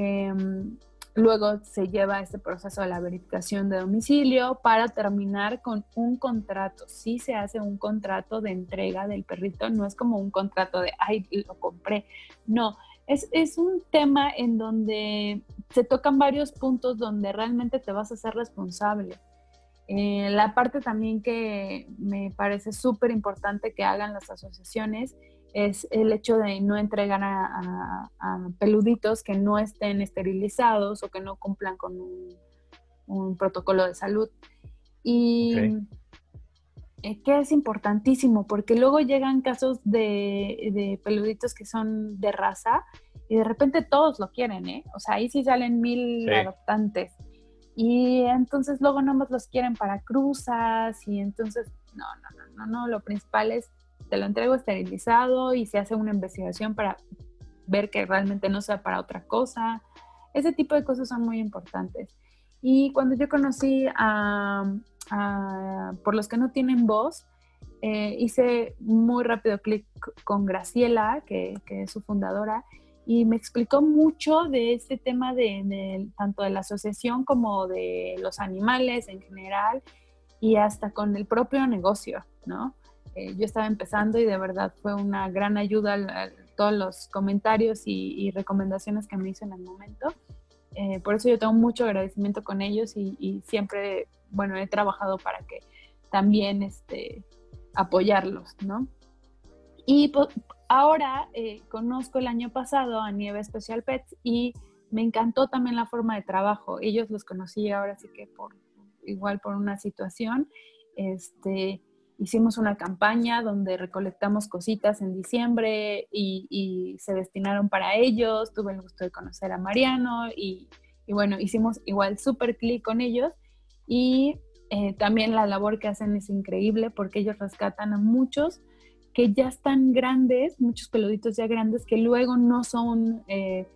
Em, luego se lleva este proceso de la verificación de domicilio para terminar con un contrato. Sí se hace un contrato de entrega del perrito, no es como un contrato de, ay, lo compré. No, es, es un tema en donde se tocan varios puntos donde realmente te vas a ser responsable. Eh, la parte también que me parece súper importante que hagan las asociaciones es el hecho de no entregar a, peluditos que no estén esterilizados o que no cumplan con un, protocolo de salud. Y eh, que es importantísimo, porque luego llegan casos de, peluditos que son de raza y de repente todos lo quieren, ¿eh? O sea, ahí sí salen mil adoptantes. Y entonces luego nomás los quieren para cruzas y entonces, no, no, no, no, no, lo principal es te lo entrego esterilizado y se hace una investigación para ver que realmente no sea para otra cosa. Ese tipo de cosas son muy importantes. Y cuando yo conocí a, por los que no tienen voz, eh, hice muy rápido clic con Graciela, que, es su fundadora, y me explicó mucho de este tema de, tanto de la asociación como de los animales en general y hasta con el propio negocio, ¿no? Eh, yo estaba empezando y de verdad fue una gran ayuda a, todos los comentarios y, recomendaciones que me hizo en el momento. Eh, por eso yo tengo mucho agradecimiento con ellos y, siempre, bueno, he trabajado para que también este, apoyarlos, ¿no? Y ahora eh, conozco el año pasado a Nieve Special Pets y me encantó también la forma de trabajo. Ellos los conocí ahora sí que por igual por una situación. Este, hicimos una campaña donde recolectamos cositas en diciembre y, se destinaron para ellos. Tuve el gusto de conocer a Mariano y, bueno, hicimos igual súper clic con ellos y eh, también la labor que hacen es increíble porque ellos rescatan a muchos que ya están grandes, muchos peluditos ya grandes que luego no son, eh,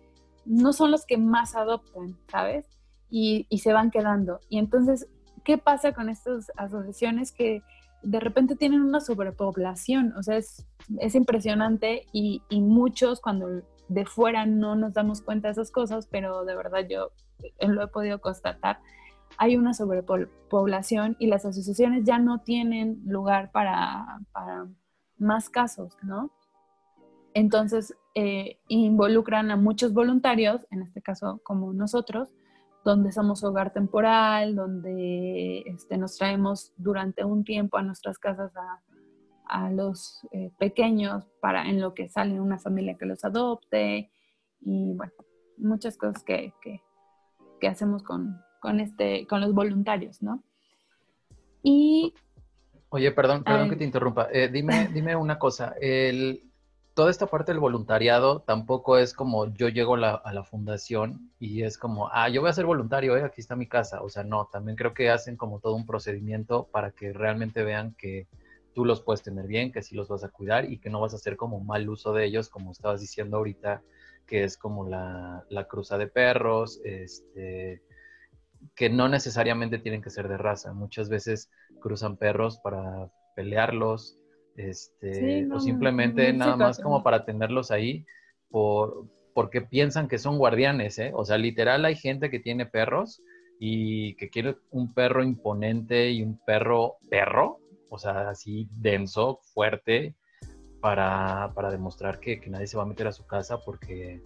no son los que más adoptan, ¿sabes? Y, y se van quedando. Y entonces, ¿qué pasa con estas asociaciones que de repente tienen una sobrepoblación, o sea, es, impresionante y, muchos cuando de fuera no nos damos cuenta de esas cosas, pero de verdad yo lo he podido constatar, hay una sobrepoblación y las asociaciones ya no tienen lugar para, más casos, ¿no? Entonces, eh, involucran a muchos voluntarios, en este caso como nosotros, donde somos hogar temporal, donde este, nos traemos durante un tiempo a nuestras casas a, los eh, pequeños para en lo que sale una familia que los adopte y bueno, muchas cosas que, hacemos con, este, con los voluntarios, ¿no? Y... Oye, perdón, perdón que te interrumpa. Eh, dime, dime una cosa. El, toda esta parte del voluntariado tampoco es como yo llego a la fundación y es como, ah, yo voy a ser voluntario, eh, aquí está mi casa. O sea, no, también creo que hacen como todo un procedimiento para que realmente vean que tú los puedes tener bien, que sí los vas a cuidar y que no vas a hacer como mal uso de ellos, como estabas diciendo ahorita, que es como la, la cruza de perros, este, que no necesariamente tienen que ser de raza. Muchas veces cruzan perros para pelearlos, este, o simplemente nada más como para tenerlos ahí por, porque piensan que son guardianes, ¿eh? O sea, literal hay gente que tiene perros y que quiere un perro imponente y un perro perro, o sea, así denso, fuerte, para, para demostrar que, que, nadie se va a meter a su casa porque,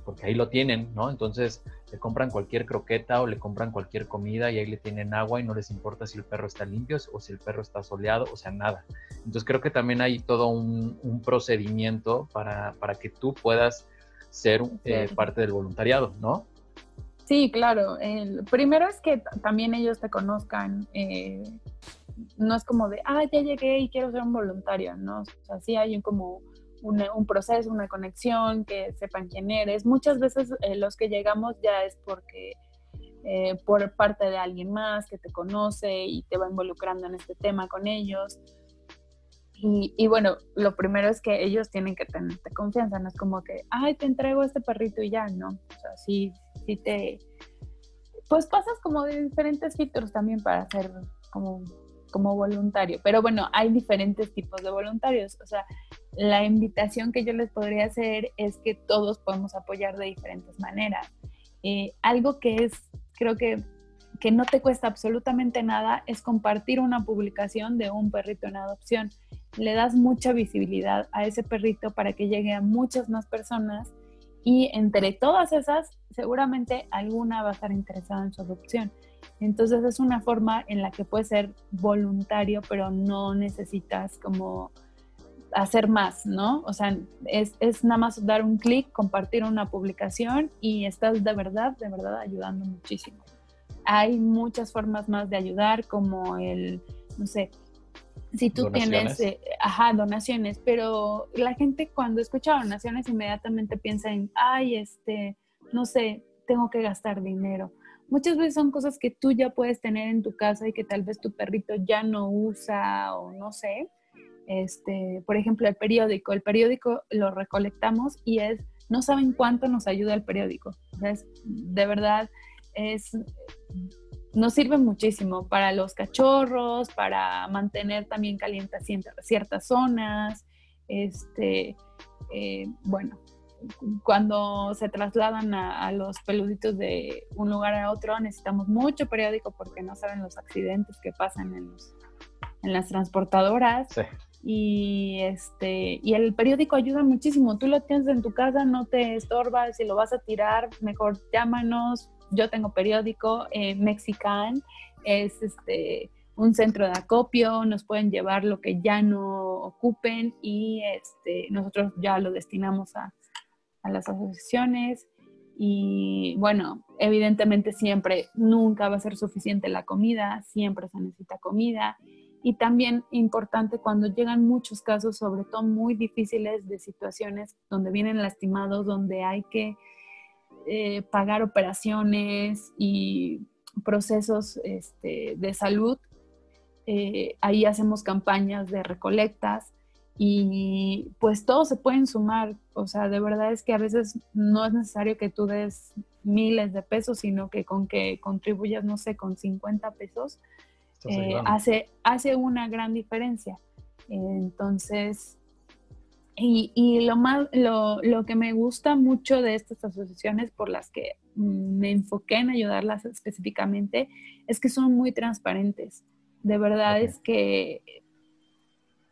pues, porque ahí lo tienen, ¿no? Entonces le compran cualquier croqueta o le compran cualquier comida y ahí le tienen agua y no les importa si el perro está limpio o si el perro está soleado, o sea, nada. Entonces creo que también hay todo un, un procedimiento para, para que tú puedas ser eh, parte del voluntariado, ¿no? Sí, claro. El primero es que también ellos te conozcan. Eh, no es como de, ah, ya llegué y quiero ser un voluntario, ¿no? O sea, sí hay un, como un proceso, una conexión, que sepan quién eres. Muchas veces eh, los que llegamos ya es porque por parte de alguien más que te conoce y te va involucrando en este tema con ellos. Y, bueno, lo primero es que ellos tienen que tenerte confianza, no es como que, ay, te entrego este perrito y ya, ¿no? O sea, sí, sí te... Pues pasas como de diferentes filtros también para ser como, como voluntario, pero bueno, hay diferentes tipos de voluntarios, o sea, la invitación que yo les podría hacer es que todos podemos apoyar de diferentes maneras. Eh, algo que es, creo que que no te cuesta absolutamente nada es compartir una publicación de un perrito en adopción. Le das mucha visibilidad a ese perrito para que llegue a muchas más personas y entre todas esas seguramente alguna va a estar interesada en su adopción. Entonces es una forma en la que puedes ser voluntario, pero no necesitas como hacer más, ¿no? O sea, es, es nada más dar un clic, compartir una publicación y estás de verdad, de verdad ayudando muchísimo hay muchas formas más de ayudar, como el, no sé, si tú tienes, eh, ajá, donaciones, pero la gente cuando escucha donaciones inmediatamente piensa en, ay, este, no sé, tengo que gastar dinero. Muchas veces son cosas que tú ya puedes tener en tu casa y que tal vez tu perrito ya no usa o no sé. Este, por ejemplo, el periódico. El periódico lo recolectamos y es, no saben cuánto nos ayuda el periódico. de verdad, es, nos sirve muchísimo para los cachorros, para mantener también calientes ciertas zonas. Este, eh, bueno, cuando se trasladan a, los peluditos de un lugar a otro, necesitamos mucho periódico porque no saben los accidentes que pasan en, en las transportadoras. Y este, y el periódico ayuda muchísimo. Tú lo tienes en tu casa, no te estorbas, si lo vas a tirar, mejor llámanos, yo tengo periódico eh, Mexican, es este, un centro de acopio, nos pueden llevar lo que ya no ocupen y este, nosotros ya lo destinamos a, a las asociaciones. Y bueno, evidentemente siempre, nunca va a ser suficiente la comida, siempre se necesita comida. Y también importante cuando llegan muchos casos, sobre todo muy difíciles de situaciones donde vienen lastimados, donde hay que eh, pagar operaciones y procesos este, de salud. Eh, ahí hacemos campañas de recolectas y pues todos se pueden sumar. O sea, de verdad es que a veces no es necesario que tú des miles de pesos, sino que con que contribuyas, no sé, con 50 pesos, eh, hace, hace una gran diferencia. Entonces, y, lo, más, lo, lo, que me gusta mucho de estas asociaciones por las que me enfoqué en ayudarlas específicamente es que son muy transparentes. De verdad es que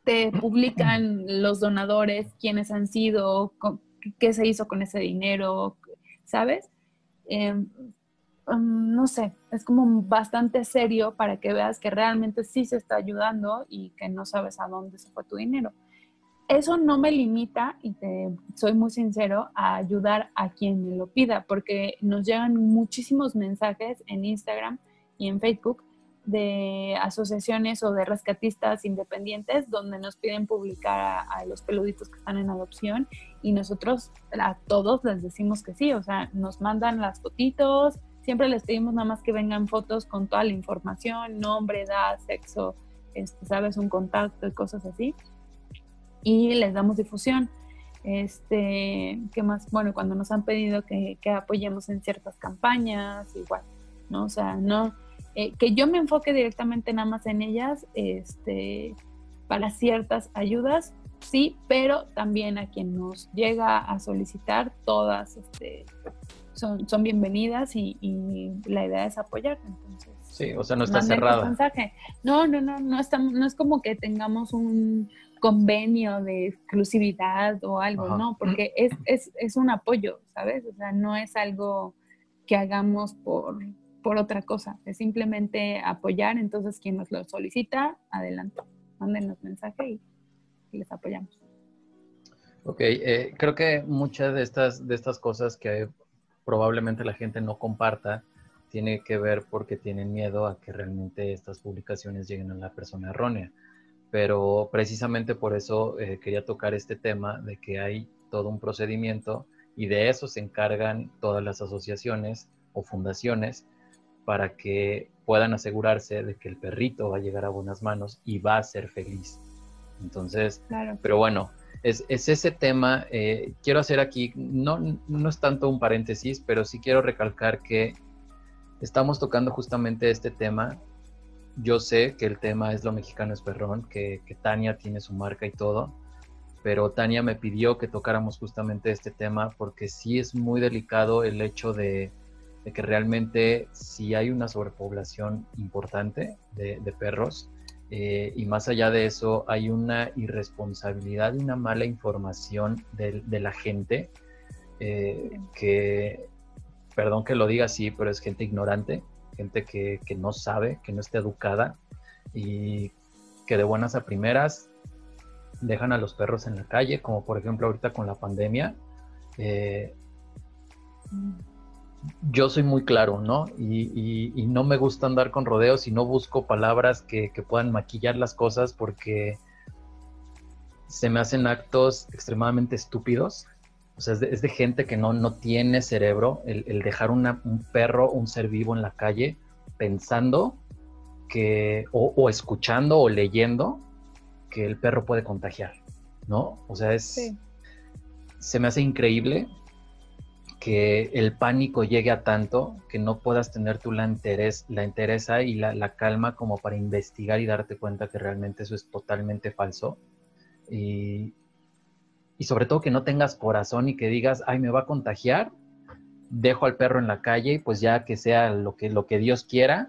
te publican los donadores, quiénes han sido, qué se hizo con ese dinero, ¿sabes? Em, um, no sé, es como bastante serio para que veas que realmente sí se está ayudando y que no sabes a dónde se fue tu dinero. Eso no me limita, y te soy muy sincero, a ayudar a quien me lo pida, porque nos llegan muchísimos mensajes en Instagram y en Facebook de asociaciones o de rescatistas independientes donde nos piden publicar a, los peluditos que están en adopción y nosotros a todos les decimos que sí, o sea, nos mandan las fotitos, siempre les pedimos nada más que vengan fotos con toda la información, nombre, edad, sexo, este, sabes, un contacto y cosas así y les damos difusión. Este, ¿qué más? Bueno, cuando nos han pedido que, que apoyemos en ciertas campañas, igual. ¿no? O sea, no, eh, que yo me enfoque directamente nada más en ellas, este, para ciertas ayudas, sí, pero también a quien nos llega a solicitar, todas este, son, son bienvenidas y, la idea es apoyar. Entonces, sí, o sea, no está cerrada. No, no, no, no, estamos, no es como que tengamos un convenio de exclusividad o algo, no, porque es, es, es un apoyo, ¿sabes? O sea, no es algo que hagamos por, por otra cosa, es simplemente apoyar, entonces quien nos lo solicita, adelante, mándenos mensaje y les apoyamos. Ok, eh, creo que muchas de estas, de estas cosas que probablemente la gente no comparta tiene que ver porque tienen miedo a que realmente estas publicaciones lleguen a la persona errónea. Pero precisamente por eso eh, quería tocar este tema de que hay todo un procedimiento y de eso se encargan todas las asociaciones o fundaciones para que puedan asegurarse de que el perrito va a llegar a buenas manos y va a ser feliz. Entonces, pero bueno, es, ese tema. Eh, quiero hacer aquí, no, no es tanto un paréntesis, pero sí quiero recalcar que estamos tocando justamente este tema. Yo sé que el tema es lo mexicano es perrón, que, Tania tiene su marca y todo, pero Tania me pidió que tocáramos justamente este tema porque sí es muy delicado el hecho de, que realmente si hay una sobrepoblación importante de perros, eh, y más allá de eso, hay una irresponsabilidad y una mala información de, la gente eh, que, perdón que lo diga así, pero es gente ignorante, gente que, no sabe, que no está educada y que de buenas a primeras dejan a los perros en la calle, como por ejemplo ahorita con la pandemia. Eh, yo soy muy claro, ¿no? Y, no me gusta andar con rodeos y no busco palabras que, puedan maquillar las cosas porque se me hacen actos extremadamente estúpidos. O sea, es de, gente que no, no tiene cerebro el, dejar un perro, un ser vivo en la calle pensando que, o, escuchando o leyendo que el perro puede contagiar, ¿no? O sea, es... Se me hace increíble que el pánico llegue a tanto que no puedas tener tú la, interés, la interesa y la, calma como para investigar y darte cuenta que realmente eso es totalmente falso. Y, sobre todo que no tengas corazón y que digas, ay, me va a contagiar, dejo al perro en la calle y pues ya que sea lo que, lo que Dios quiera,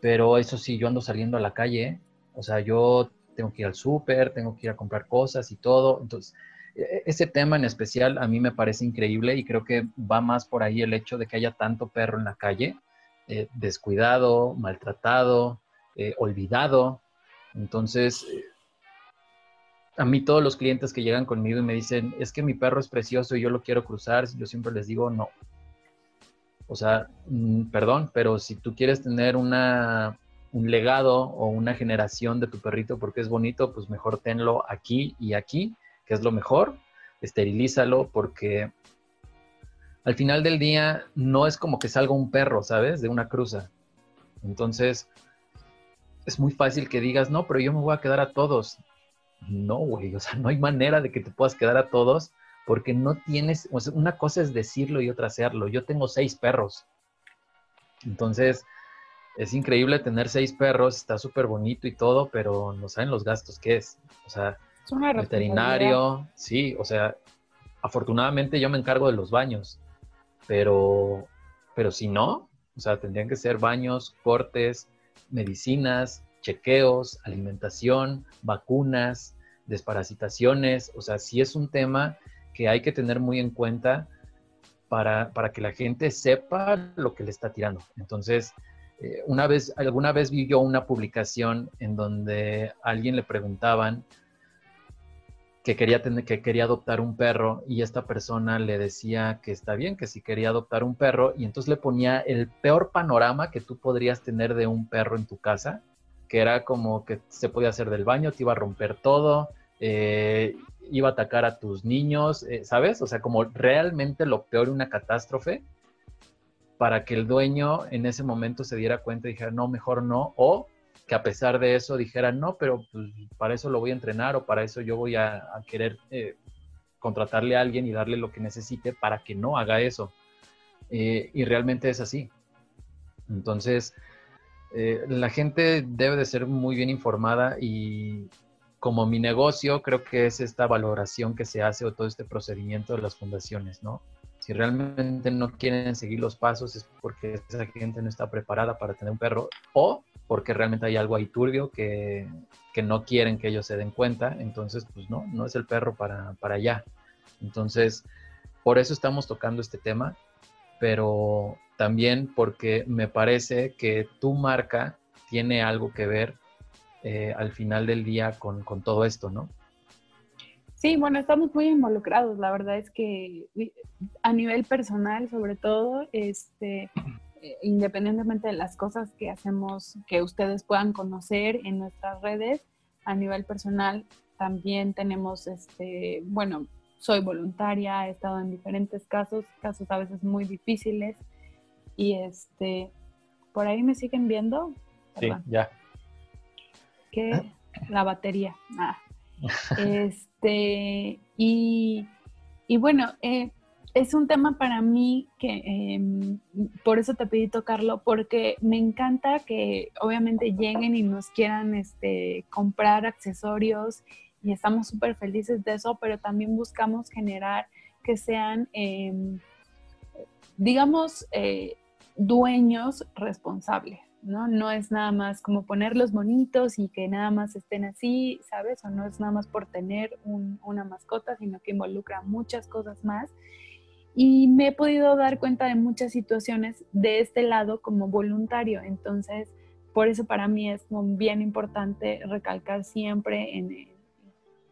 pero eso sí, yo ando saliendo a la calle, o sea, yo tengo que ir al súper, tengo que ir a comprar cosas y todo, entonces ese tema en especial a mí me parece increíble y creo que va más por ahí el hecho de que haya tanto perro en la calle, eh, descuidado, maltratado, eh, olvidado. Entonces, eh, a mí todos los clientes que llegan conmigo y me dicen, es que mi perro es precioso y yo lo quiero cruzar, yo siempre les digo, no. O sea, mm, perdón, pero si tú quieres tener una, un legado o una generación de tu perrito porque es bonito, pues mejor tenlo aquí y aquí que es lo mejor, esterilízalo porque al final del día no es como que salga un perro, ¿sabes? De una cruza. Entonces, es muy fácil que digas, no, pero yo me voy a quedar a todos. No, güey, o sea, no hay manera de que te puedas quedar a todos porque no tienes, una cosa es decirlo y otra hacerlo. Yo tengo seis perros. Entonces, es increíble tener seis perros, está súper bonito y todo, pero no saben los gastos que es. O sea, veterinario, sí, o sea, afortunadamente yo me encargo de los baños, pero, pero si no, o sea, tendrían que ser baños, cortes, medicinas, chequeos, alimentación, vacunas, desparasitaciones, o sea, sí es un tema que hay que tener muy en cuenta para, que la gente sepa lo que le está tirando. Entonces, eh, una vez, alguna vez vi yo una publicación en donde alguien le preguntaban que quería, tener, que quería adoptar un perro y esta persona le decía que está bien, que si quería adoptar un perro y entonces le ponía el peor panorama que tú podrías tener de un perro en tu casa, que era como que se podía hacer del baño, te iba a romper todo, eh, iba a atacar a tus niños, eh, ¿sabes? O sea, como realmente lo peor, una catástrofe, para que el dueño en ese momento se diera cuenta y dijera, no, mejor no, o que a pesar de eso dijeran, no, pero pues, para eso lo voy a entrenar o para eso yo voy a, querer eh, contratarle a alguien y darle lo que necesite para que no haga eso. Eh, y realmente es así. Entonces, eh, la gente debe de ser muy bien informada y como mi negocio creo que es esta valoración que se hace o todo este procedimiento de las fundaciones, ¿no? Si realmente no quieren seguir los pasos es porque esa gente no está preparada para tener un perro o porque realmente hay algo ahí turbio que, que no quieren que ellos se den cuenta, entonces pues no, no es el perro para, para allá. Entonces, por eso estamos tocando este tema, pero también porque me parece que tu marca tiene algo que ver eh, al final del día con, con todo esto, ¿no? Sí, bueno, estamos muy involucrados. La verdad es que a nivel personal, sobre todo, este, eh, independientemente de las cosas que hacemos, que ustedes puedan conocer en nuestras redes, a nivel personal también tenemos, este, bueno, soy voluntaria, he estado en diferentes casos, casos a veces muy difíciles, y este, por ahí me siguen viendo. Sí, ya. Que la batería. Ah. Este, y, bueno, eh, es un tema para mí que em, por eso te pedí tocarlo, porque me encanta que obviamente lleguen y nos quieran este, comprar accesorios y estamos súper felices de eso, pero también buscamos generar que sean, em, digamos, eh, dueños responsables. ¿no? No es nada más como ponerlos bonitos y que nada más estén así, ¿sabes? O no es nada más por tener una mascota, sino que involucra muchas cosas más. Y me he podido dar cuenta de muchas situaciones de este lado como voluntario. Entonces, por eso para mí es bien importante recalcar siempre en,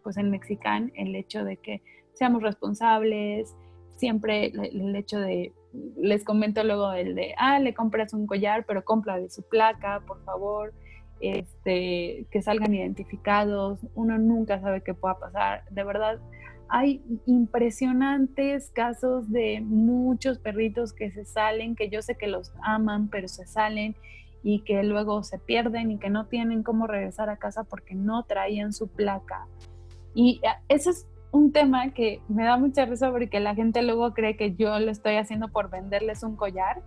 pues en Mexicán el hecho de que seamos responsables, siempre el hecho de les comento luego el de, ah, le compras un collar, pero compra de su placa, por favor, este, que salgan identificados, uno nunca sabe qué pueda pasar, de verdad. Hay impresionantes casos de muchos perritos que se salen, que yo sé que los aman, pero se salen y que luego se pierden y que no tienen cómo regresar a casa porque no traían su placa. Y eso es un tema que me da mucha risa porque la gente luego cree que yo lo estoy haciendo por venderles un collar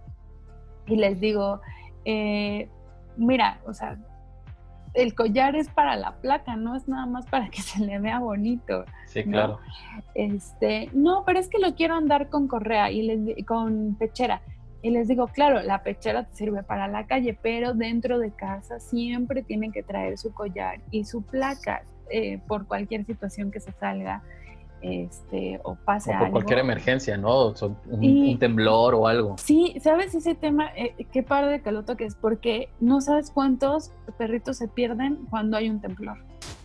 y les digo, eh, mira, o sea, el collar es para la placa, no es nada más para que se le vea bonito. Sí, claro. Este, no, pero es que lo quiero andar con correa y les, con pechera. Y les digo, claro, la pechera te sirve para la calle, pero dentro de casa siempre tienen que traer su collar y su placa eh, por cualquier situación que se salga este, o pase o por cualquier emergencia, ¿no? un, temblor o algo. Sí, ¿sabes ese tema? Eh, qué padre que lo toques, porque no sabes cuántos perritos se pierden cuando hay un temblor.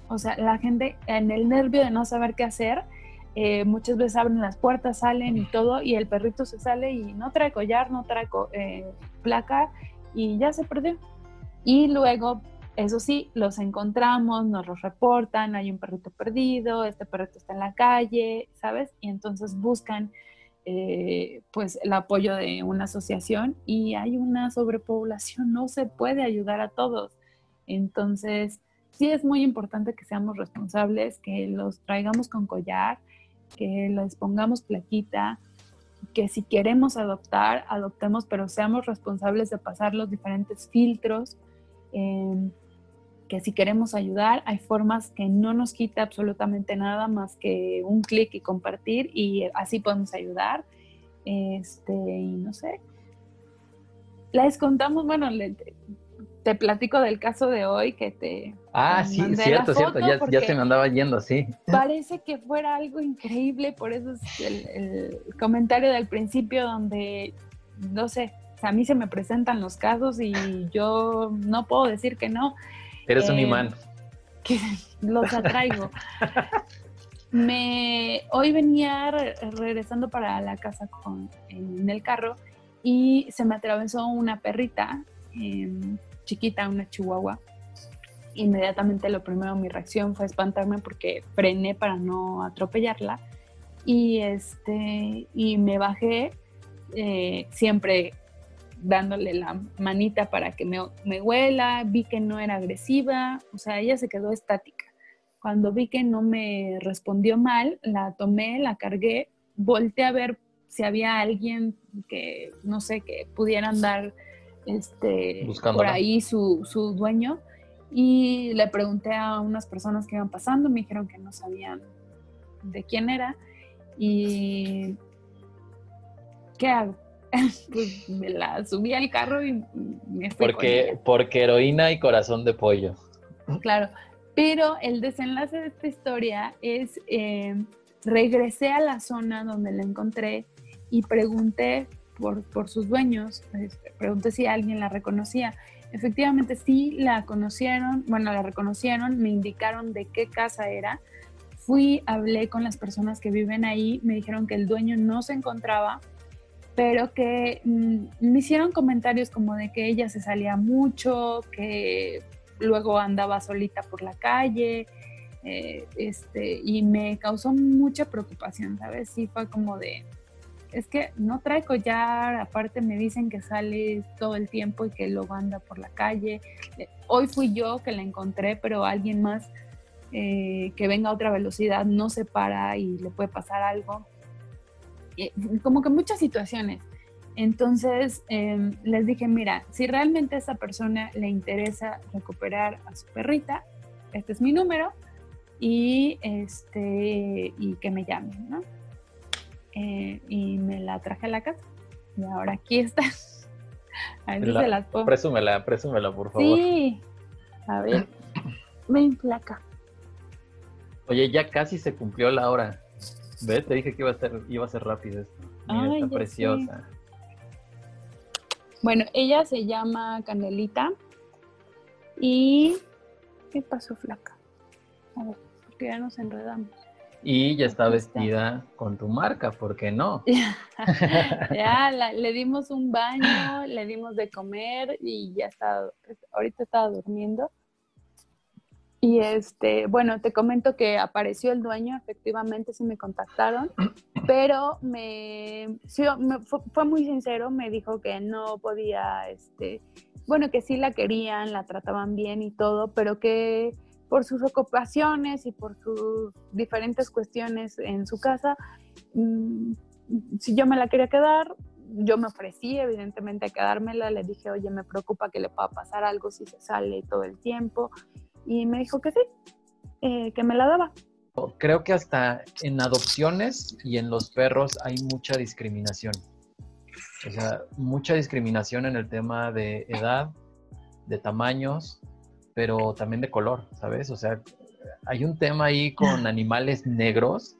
O sea, la gente en el nervio de no saber qué hacer, eh, muchas veces abren las puertas, salen y todo, y el perrito se sale y no trae collar, no trae placa y ya se perdió. Y luego eso sí, los encontramos, nos los reportan, hay un perrito perdido, este perrito está en la calle, ¿sabes? Y entonces buscan eh, pues el apoyo de una asociación y hay una sobrepoblación, no se puede ayudar a todos. Entonces, sí es muy importante que seamos responsables, que los traigamos con collar, que les pongamos plaquita, que si queremos adoptar, adoptemos, pero seamos responsables de pasar los diferentes filtros. Em, que si queremos ayudar, hay formas que no nos quita absolutamente nada más que un clic y compartir y así podemos ayudar. Este, y no sé. Les contamos, bueno, te platico del caso de hoy que te... Ah, sí, cierto, cierto, ya, ya, se me andaba yendo así. Parece que fuera algo increíble, por eso es el, el comentario del principio donde, no sé, a mí se me presentan los casos y yo no puedo decir que no. Eres un eh, imán. Que los atraigo. Me, hoy venía regresando para la casa con, en, el carro y se me atravesó una perrita em, chiquita, una chihuahua. Inmediatamente lo primero, mi reacción fue espantarme porque frené para no atropellarla y, este, y me bajé eh, siempre dándole la manita para que me, me huela, vi que no era agresiva, o sea, ella se quedó estática. Cuando vi que no me respondió mal, la tomé, la cargué, volteé a ver si había alguien que, no sé, que pudiera andar este, por ahí su, su dueño y le pregunté a unas personas que iban pasando, me dijeron que no sabían de quién era y ¿qué hago? pues me la subí al carro y me fui porque, Porque heroína y corazón de pollo. Claro, pero el desenlace de esta historia es, eh, regresé a la zona donde la encontré y pregunté por, por sus dueños, este, pregunté si alguien la reconocía Efectivamente, sí la conocieron, bueno, la reconocieron, me indicaron de qué casa era. Fui, hablé con las personas que viven ahí, me dijeron que el dueño no se encontraba, pero que mm, me hicieron comentarios como de que ella se salía mucho, que luego andaba solita por la calle, eh, este, y me causó mucha preocupación, ¿sabes? Sí fue como de, es que no trae collar, aparte me dicen que sale todo el tiempo y que luego anda por la calle. Eh, hoy fui yo que la encontré, pero alguien más eh, que venga a otra velocidad no se para y le puede pasar algo. Como que muchas situaciones. Entonces em, les dije, mira, si realmente a esa persona le interesa recuperar a su perrita, este es mi número y, este, y que me llamen, ¿no? Eh, y me la traje a la casa. Y ahora aquí está. A ver se las pongo. Presúmela, presúmela, por favor. Sí. A ver. Ven, placa. Oye, ya casi se cumplió la hora. ¿Ves? Te dije que iba a ser, iba a ser rápido esto. Ay, está preciosa. Bueno, ella se llama Canelita. Y. ¿Qué pasó, flaca? A ver, porque ya nos enredamos. Y ya está vestida con tu marca, ¿por qué no? ya, le dimos un baño, le dimos de comer y ya está, ahorita estaba durmiendo. Y este, bueno, te comento que apareció el dueño, efectivamente sí me contactaron, pero me, fue, fue, muy sincero, me dijo que no podía, este, bueno, que sí la querían, la trataban bien y todo, pero que por sus ocupaciones y por sus diferentes cuestiones en su casa, mm, si yo me la quería quedar, yo me ofrecí evidentemente a quedármela, le dije, oye, me preocupa que le pueda pasar algo si se sale todo el tiempo, y me dijo que sí, eh, que me la daba. Creo que hasta en adopciones y en los perros hay mucha discriminación. O sea, mucha discriminación en el tema de edad, de tamaños, pero también de color, ¿sabes? O sea, hay un tema ahí con animales negros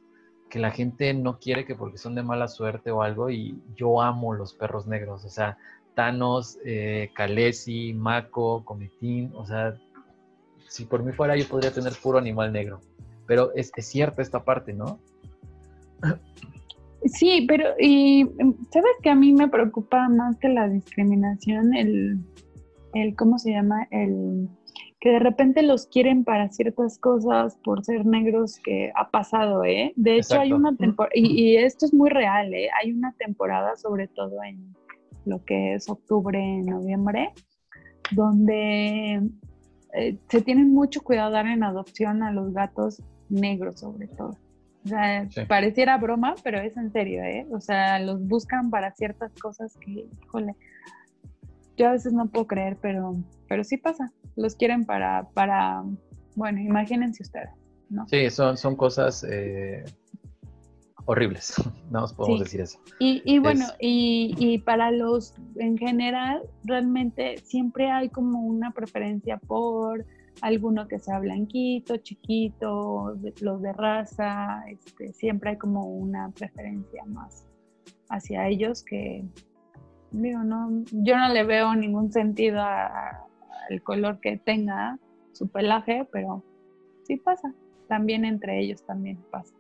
que la gente no quiere que porque son de mala suerte o algo y yo amo los perros negros, o sea, Thanos, eh, Kalesi, Mako, Cometín, o sea, si por mí fuera yo podría tener puro animal negro, pero es, es cierta esta parte, ¿no? Sí, pero y sabes que a mí me preocupa más que la discriminación, el, el ¿cómo se llama? El que de repente los quieren para ciertas cosas por ser negros que ha pasado, ¿eh? De hecho, hay una temporada, y, esto es muy real, ¿eh? Hay una temporada, sobre todo en lo que es octubre, noviembre, donde eh, se tienen mucho cuidado dar en adopción a los gatos negros, sobre todo. O sea, pareciera broma, pero es en serio, ¿eh? O sea, los buscan para ciertas cosas que, híjole, yo a veces no puedo creer, pero, pero sí pasa. Los quieren para, para, bueno, imagínense ustedes, ¿no? Sí, son, son cosas eh, horribles, no os podemos decir eso. Y, y bueno, y, y, para los, en general, realmente siempre hay como una preferencia por alguno que sea blanquito, chiquito, los de raza, este, siempre hay como una preferencia más hacia ellos que, digo, no, yo no le veo ningún sentido al color que tenga su pelaje, pero sí pasa. También entre ellos también pasa.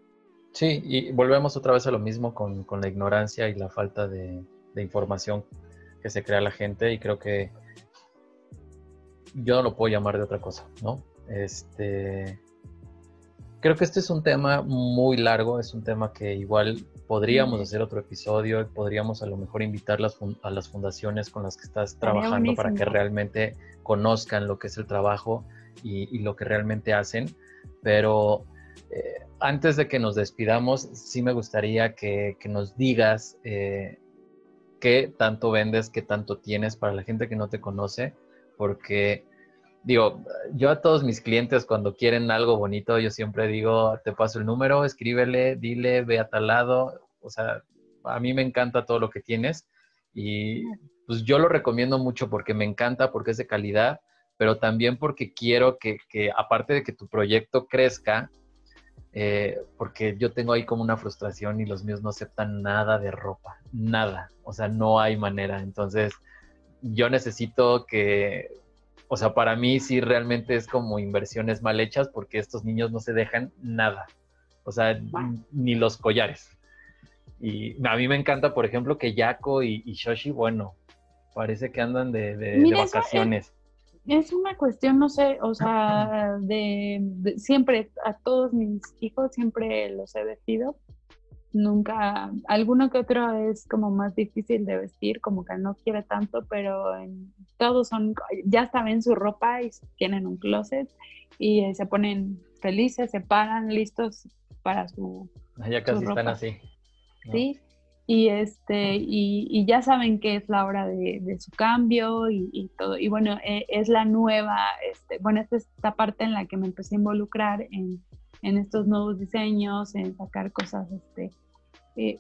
Sí, y volvemos otra vez a lo mismo con, la ignorancia y la falta de, información que se crea la gente y creo que yo no lo puedo llamar de otra cosa, ¿no? Este, creo que este es un tema muy largo, es un tema que igual podríamos hacer otro episodio, podríamos a lo mejor invitar a las fundaciones con las que estás trabajando para que realmente conozcan lo que es el trabajo y, lo que realmente hacen. Pero eh, antes de que nos despidamos, sí me gustaría que, nos digas eh, qué tanto vendes, qué tanto tienes para la gente que no te conoce, porque digo, yo a todos mis clientes cuando quieren algo bonito, yo siempre digo, te paso el número, escríbele, dile, ve a tal lado, o sea, a mí me encanta todo lo que tienes y pues yo lo recomiendo mucho porque me encanta, porque es de calidad, pero también porque quiero que, que aparte de que tu proyecto crezca, eh, porque yo tengo ahí como una frustración y los míos no aceptan nada de ropa, nada, o sea, no hay manera. Entonces, yo necesito que, o sea, para mí sí realmente es como inversiones mal hechas porque estos niños no se dejan nada, o sea, ni los collares. Y a mí me encanta, por ejemplo, que Yako y, Shoshi, bueno, parece que andan de, de vacaciones es una cuestión, no sé, o sea, de, siempre, a todos mis hijos siempre los he vestido. Nunca, alguno que otro es como más difícil de vestir, como que no quiere tanto, pero en, todos son, ya saben su ropa y tienen un closet y eh, se ponen felices, se paran listos para su. Ya casi están así. Sí, y este y, ya saben que es la hora de, su cambio y, todo. Y bueno e, es la nueva este, bueno esta es esta parte en la que me empecé a involucrar en, estos nuevos diseños en sacar cosas este eh,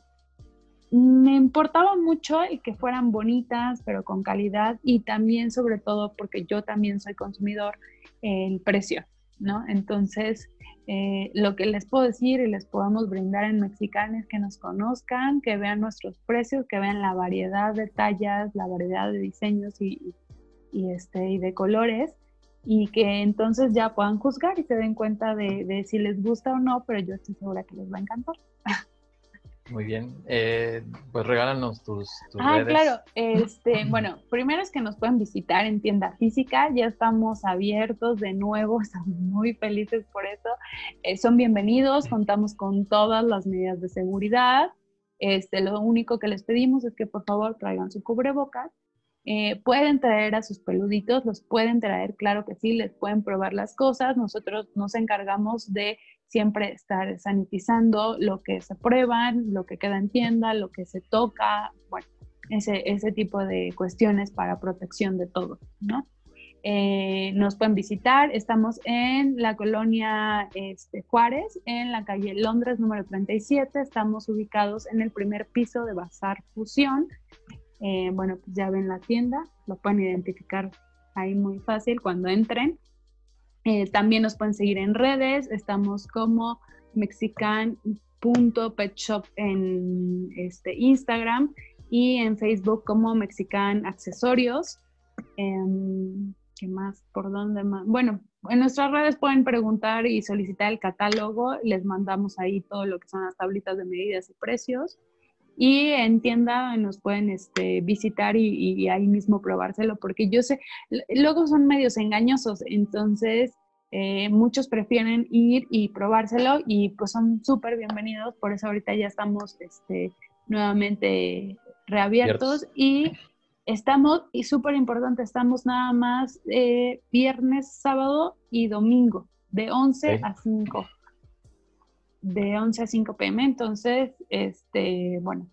me importaba mucho el que fueran bonitas pero con calidad y también sobre todo porque yo también soy consumidor el precio no entonces eh, lo que les puedo decir y les podemos brindar en Mexicana que nos conozcan, que vean nuestros precios, que vean la variedad de tallas, la variedad de diseños y, y este, y de colores y que entonces ya puedan juzgar y se den cuenta de si les gusta o no, pero yo estoy segura que les va a encantar. Muy bien. Eh, pues regálanos tus, tus ah, claro. Este, bueno, primero es que nos pueden visitar en tienda física. Ya estamos abiertos de nuevo. Estamos muy felices por eso. Eh, son bienvenidos. Contamos con todas las medidas de seguridad. Este, lo único que les pedimos es que por favor traigan su cubrebocas. Eh, pueden traer a sus peluditos, los pueden traer, claro que sí, les pueden probar las cosas. Nosotros nos encargamos de siempre estar sanitizando lo que se prueban, lo que queda en tienda, lo que se toca, bueno, ese, ese tipo de cuestiones para protección de todo, ¿no? Eh, nos pueden visitar, estamos en la colonia este, Juárez, en la calle Londres número 37, estamos ubicados en el primer piso de Bazar Fusión. Eh, bueno, pues ya ven la tienda, lo pueden identificar ahí muy fácil cuando entren. Eh, también nos pueden seguir en redes, estamos como mexican.petshop en este, Instagram y en Facebook como Mexican Accesorios. Em, ¿Qué más? ¿Por dónde más? Bueno, en nuestras redes pueden preguntar y solicitar el catálogo. Les mandamos ahí todo lo que son las tablitas de medidas y precios. Y en tienda nos pueden este, visitar y, ahí mismo probárselo, porque yo sé, luego son medios engañosos, entonces eh, muchos prefieren ir y probárselo y pues son súper bienvenidos, por eso ahorita ya estamos este, nuevamente reabiertos y estamos, y súper importante, estamos nada más eh, viernes, sábado y domingo, de 11 a 5 de 11 a 5 pm. Entonces, este, bueno,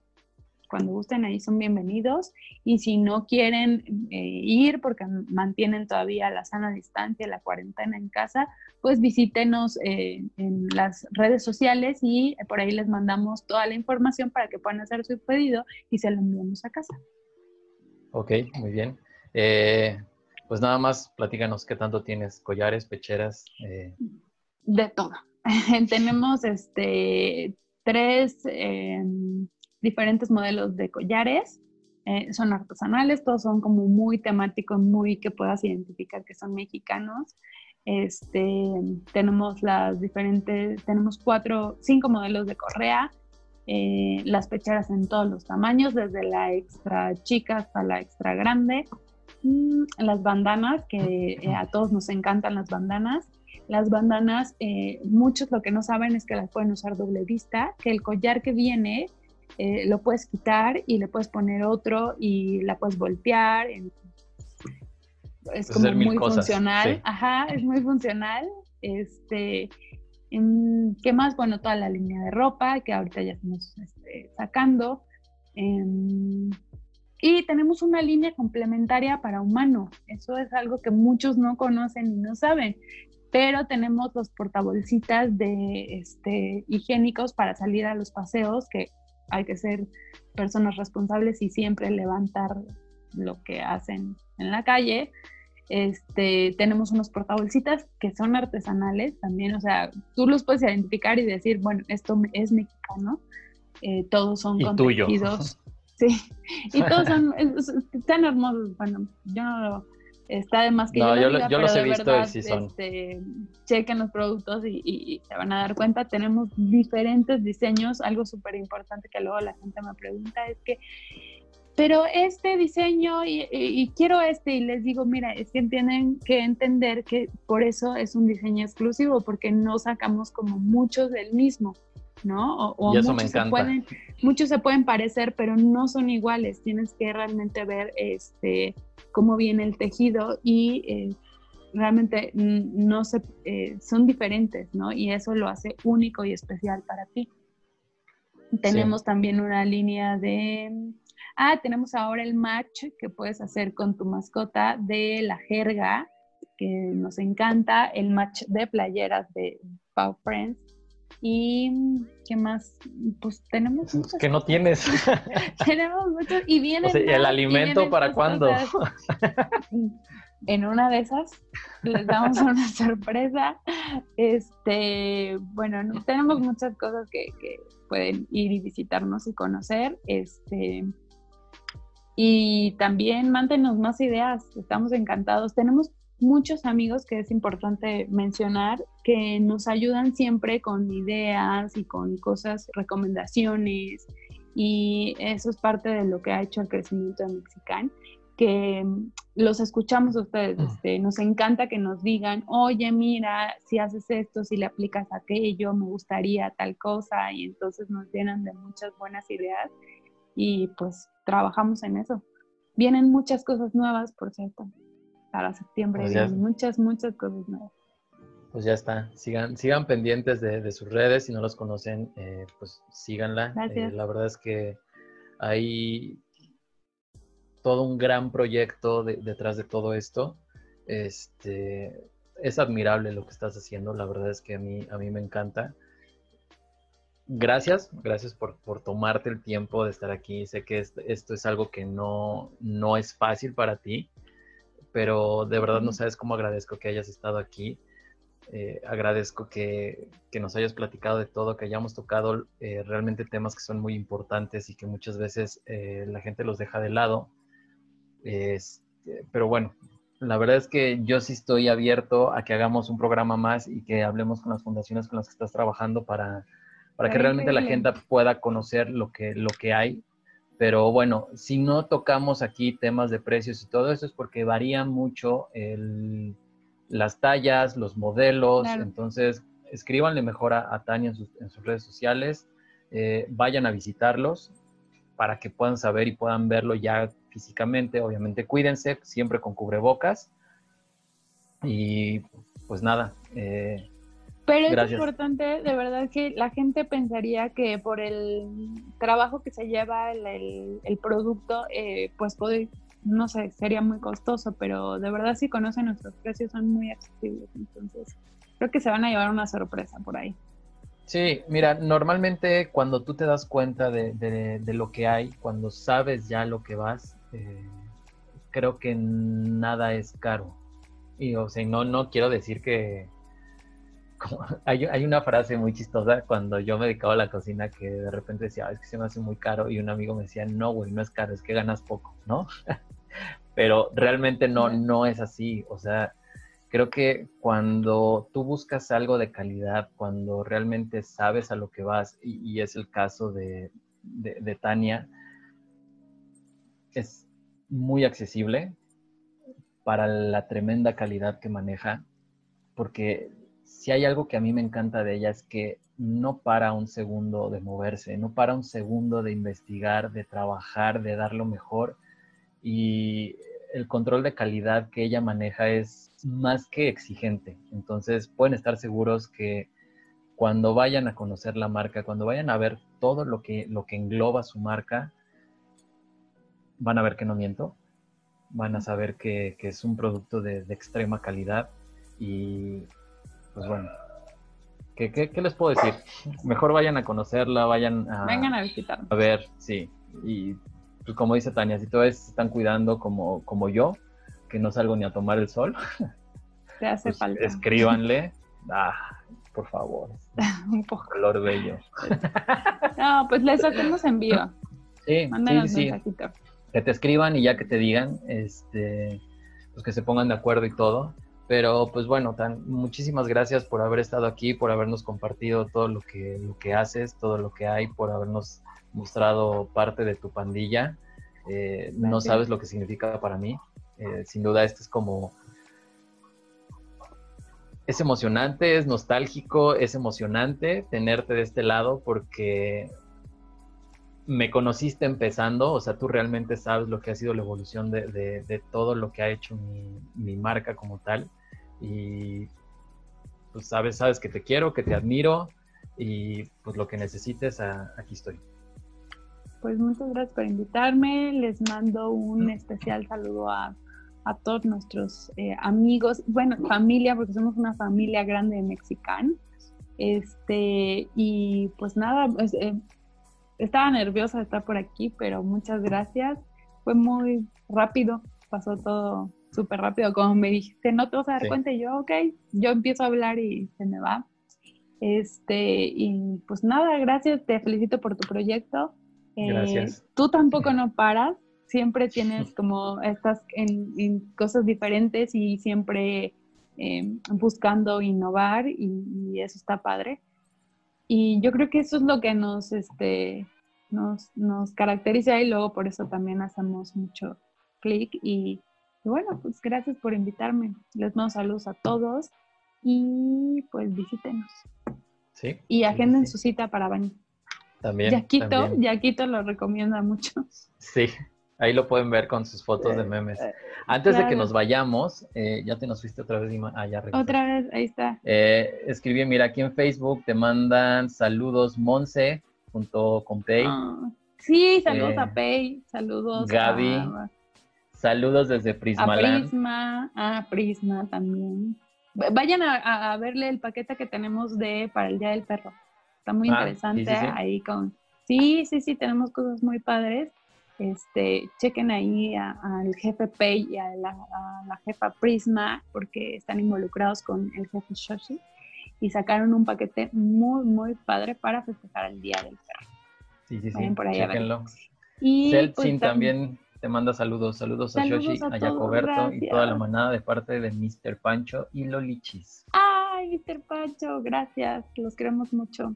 cuando gusten ahí son bienvenidos. Y si no quieren eh, ir porque mantienen todavía la sana distancia, la cuarentena en casa, pues visítenos eh, en las redes sociales y por ahí les mandamos toda la información para que puedan hacer su pedido y se lo enviamos a casa. Ok, muy bien. Eh, pues nada más, platícanos qué tanto tienes, collares, pecheras. De todo. tenemos este, tres em, diferentes modelos de collares. Eh, son artesanales, todos son como muy temáticos, muy que puedas identificar que son mexicanos. Este, tenemos las diferentes, tenemos cuatro, cinco modelos de correa, eh, las pecheras en todos los tamaños, desde la extra chica hasta la extra grande, mm, las bandanas, que eh, a todos nos encantan las bandanas, las bandanas, eh, muchos lo que no saben es que las pueden usar doble vista, que el collar que viene eh, lo puedes quitar y le puedes poner otro y la puedes voltear. Es como muy funcional. Ajá, es muy funcional. Este, ¿Qué más? Bueno, toda la línea de ropa que ahorita ya estamos este, sacando. Em, y tenemos una línea complementaria para humano. Eso es algo que muchos no conocen y no saben. Pero tenemos los portabolsitas de este, higiénicos para salir a los paseos, que hay que ser personas responsables y siempre levantar lo que hacen en la calle. Este, tenemos unos portabolsitas que son artesanales también, o sea, tú los puedes identificar y decir, bueno, esto es mexicano, eh, todos son con Sí, y todos son, tan hermosos. Bueno, yo no lo. Está de más que no, yo, yo, los he visto y sí son. Este, chequen los productos y, se van a dar cuenta. Tenemos diferentes diseños. Algo súper importante que luego la gente me pregunta es que, pero este diseño y, y, quiero este, y les digo, mira, es que tienen que entender que por eso es un diseño exclusivo, porque no sacamos como muchos del mismo. ¿no? O, y eso muchos, me. Se pueden, muchos se pueden parecer, pero no son iguales. Tienes que realmente ver este, cómo viene el tejido y eh, realmente no se, eh, son diferentes, ¿no? Y eso lo hace único y especial para ti. Tenemos también una línea de... Ah, tenemos ahora el match que puedes hacer con tu mascota de la jerga, que nos encanta, el match de playeras de Pau Friends y qué más, pues tenemos que no tienes. tenemos muchos y vienen. ¿El alimento para cuándo? en una de esas les damos una sorpresa. Este, bueno, tenemos muchas cosas que, que, pueden ir y visitarnos y conocer. Este, y también mántenos más ideas, estamos encantados. Tenemos muchos amigos que es importante mencionar que nos ayudan siempre con ideas y con cosas, recomendaciones y eso es parte de lo que ha hecho el crecimiento de Mexican, que mm, los escuchamos a ustedes, este, nos encanta que nos digan, oye, mira, si haces esto, si le aplicas aquello, me gustaría tal cosa, y entonces nos llenan de muchas buenas ideas y pues trabajamos en eso. Vienen muchas cosas nuevas, por cierto para septiembre. Pues muchas, muchas cosas nuevas. Pues ya está. Sigan, sigan pendientes de, sus redes. Si no los conocen, eh, pues síganla. Eh, la verdad es que hay todo un gran proyecto detrás de todo esto. Este, es admirable lo que estás haciendo. La verdad es que a mí, a mí me encanta. Gracias, gracias por, por tomarte el tiempo de estar aquí. Sé que esto, esto es algo que no, no es fácil para ti pero de verdad no sabes cómo agradezco que hayas estado aquí. Eh, agradezco que, que, nos hayas platicado de todo, que hayamos tocado eh, realmente temas que son muy importantes y que muchas veces eh, la gente los deja de lado. pero bueno, la verdad es que yo sí estoy abierto a que hagamos un programa más y que hablemos con las fundaciones con las que estás trabajando para, para que realmente la gente pueda conocer lo que, lo que hay pero bueno, si no tocamos aquí temas de precios y todo eso es porque varía mucho las tallas, los modelos. Entonces, escríbanle mejor a, Tania en sus, redes sociales. Eh, vayan a visitarlos para que puedan saber y puedan verlo ya físicamente. Obviamente, cuídense siempre con cubrebocas. Y pues nada, eh, pero es importante, de verdad que la gente pensaría que por el trabajo que se lleva el, producto, eh, pues puede, no sé, sería muy costoso, pero de verdad si conocen nuestros precios son muy accesibles, entonces creo que se van a llevar una sorpresa por ahí. Sí, mira, normalmente cuando tú te das cuenta de, lo que hay, cuando sabes ya lo que vas, eh, creo que nada es caro. Y o sea, no, no quiero decir que, hay, una frase muy chistosa cuando yo me dedicaba a la cocina que de repente decía, es que se me hace muy caro y un amigo me decía, no, güey, no es caro, es que ganas poco, ¿no? Pero realmente no, no es así, o sea, creo que cuando tú buscas algo de calidad, cuando realmente sabes a lo que vas, y, es el caso de, de Tania, es muy accesible para la tremenda calidad que maneja, porque si hay algo que a mí me encanta de ella es que no para un segundo de moverse, no para un segundo de investigar, de trabajar, de dar lo mejor. Y el control de calidad que ella maneja es más que exigente. Entonces pueden estar seguros que cuando vayan a conocer la marca, cuando vayan a ver todo lo que, lo que engloba su marca, van a ver que no miento, van a saber que, es un producto de, extrema calidad y pues bueno, ¿qué, les puedo decir? Mejor vayan a conocerla, vayan a... Vengan a visitarla. A ver, sí. Y pues como dice Tania, si todos están cuidando como, como yo, que no salgo ni a tomar el sol, Te hace pues, falta. escríbanle. Ah, por favor. un poco. Color bello. no, pues les hacemos envío. Sí, sí, sí. Que te escriban y ya que te digan, este, pues que se pongan de acuerdo y todo. Pero pues bueno, tan, muchísimas gracias por haber estado aquí, por habernos compartido todo lo que, lo que haces, todo lo que hay, por habernos mostrado parte de tu pandilla. Eh, no sabes lo que significa para mí. Eh, sin duda, este es como... Es emocionante, es nostálgico, es emocionante tenerte de este lado porque me conociste empezando, o sea, tú realmente sabes lo que ha sido la evolución de, todo lo que ha hecho mi, marca como tal. Y pues sabes, sabes que te quiero, que te admiro y pues lo que necesites, aquí estoy. Pues muchas gracias por invitarme. Les mando un especial saludo a, todos nuestros eh, amigos, bueno, familia, porque somos una familia grande de mexicanos. Este, y pues nada, pues, eh, estaba nerviosa de estar por aquí, pero muchas gracias. Fue muy rápido, pasó todo súper rápido. Como me dijiste, no te vas a dar cuenta, y yo, ok, yo empiezo a hablar y se me va. Este, y pues nada, gracias, te felicito por tu proyecto. Eh, gracias. Tú tampoco no paras, siempre tienes como, estás en, cosas diferentes y siempre eh, buscando innovar y eso está padre. Y yo creo que eso es lo que nos, este, nos, nos caracteriza y luego por eso también hacemos mucho clic. Y, bueno, pues gracias por invitarme. Les mando saludos a todos y pues visítenos. Sí. Y agenden su cita para baño. También. Yaquito, Yaquito lo recomienda mucho. Sí, ahí lo pueden ver con sus fotos de eh, memes. Eh, Antes de que nos vayamos, eh, ya te nos fuiste otra vez, Dima. Ah, ya Otra vez, ahí está. escribí, mira, aquí en Facebook te mandan saludos Monse junto con Pei. Ah, sí, saludos a Pei, saludos Gaby. Saludos desde Prisma. A Prisma, ah, Prisma también. Vayan a, verle el paquete que tenemos de para el Día del Perro. Está muy interesante ahí con... Sí, sí, sí, tenemos cosas muy padres este, chequen ahí al jefe Pei y a la, jefa Prisma porque están involucrados con el jefe Shoshi y sacaron un paquete muy, muy padre para festejar el Día del Perro. Sí, sí, sí. por ahí Y pues, también te manda saludos. Saludos a Shoshi, a, Jacoberto y toda la manada de parte de Mr. Pancho y Lolichis. Ay, Mr. Pancho, gracias. Los queremos mucho.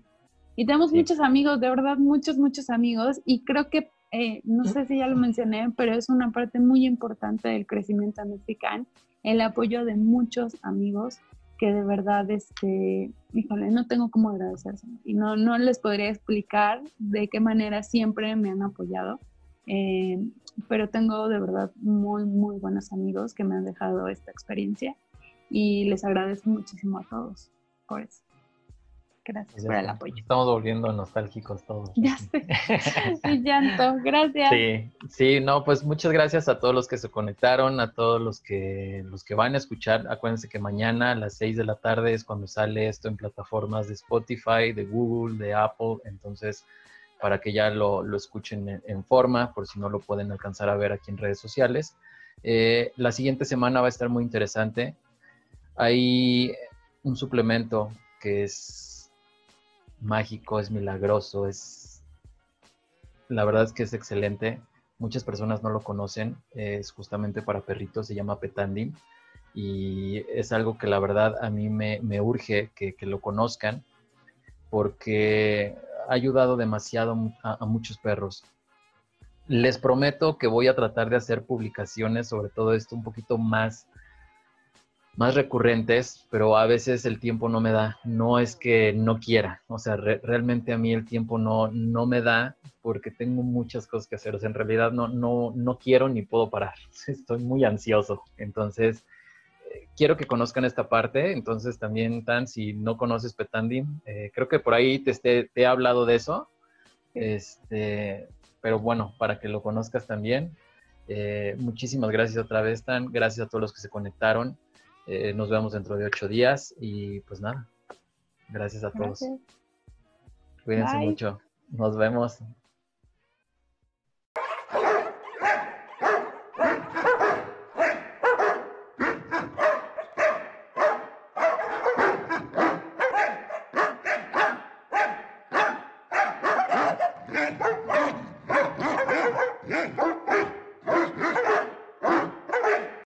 Y tenemos muchos amigos, de verdad, muchos, muchos amigos. Y creo que eh, no sé si ya lo mencioné, pero es una parte muy importante del crecimiento mexicano, el apoyo de muchos amigos que de verdad, este, híjole, no tengo cómo agradecerse y no, no les podría explicar de qué manera siempre me han apoyado, eh, pero tengo de verdad muy, muy buenos amigos que me han dejado esta experiencia y les agradezco muchísimo a todos por eso. Gracias por el apoyo. Estamos volviendo nostálgicos todos. Ya sé. Mi llanto. Gracias. Sí, sí, no, pues muchas gracias a todos los que se conectaron, a todos los que los que van a escuchar. Acuérdense que mañana a las 6 de la tarde es cuando sale esto en plataformas de Spotify, de Google, de Apple. Entonces, para que ya lo, escuchen en, forma, por si no lo pueden alcanzar a ver aquí en redes sociales. Eh, la siguiente semana va a estar muy interesante. Hay un suplemento que es mágico, es milagroso, es... La verdad es que es excelente. Muchas personas no lo conocen. Es justamente para perritos, se llama Petandin. Y es algo que la verdad a mí me, urge que, lo conozcan porque ha ayudado demasiado a muchos perros. Les prometo que voy a tratar de hacer publicaciones sobre todo esto un poquito más más recurrentes, pero a veces el tiempo no me da. No es que no quiera, o sea, realmente a mí el tiempo no, no me da porque tengo muchas cosas que hacer. O sea, en realidad no, no, no quiero ni puedo parar. Estoy muy ansioso. Entonces, eh, quiero que conozcan esta parte. Entonces, también, Tan, si no conoces Petandi, eh, creo que por ahí te, te, he hablado de eso. Este, pero bueno, para que lo conozcas también. Eh, muchísimas gracias otra vez, Tan. Gracias a todos los que se conectaron. Eh, nos vemos dentro de ocho días y pues nada, gracias a todos. Cuídense mucho. Nos vemos.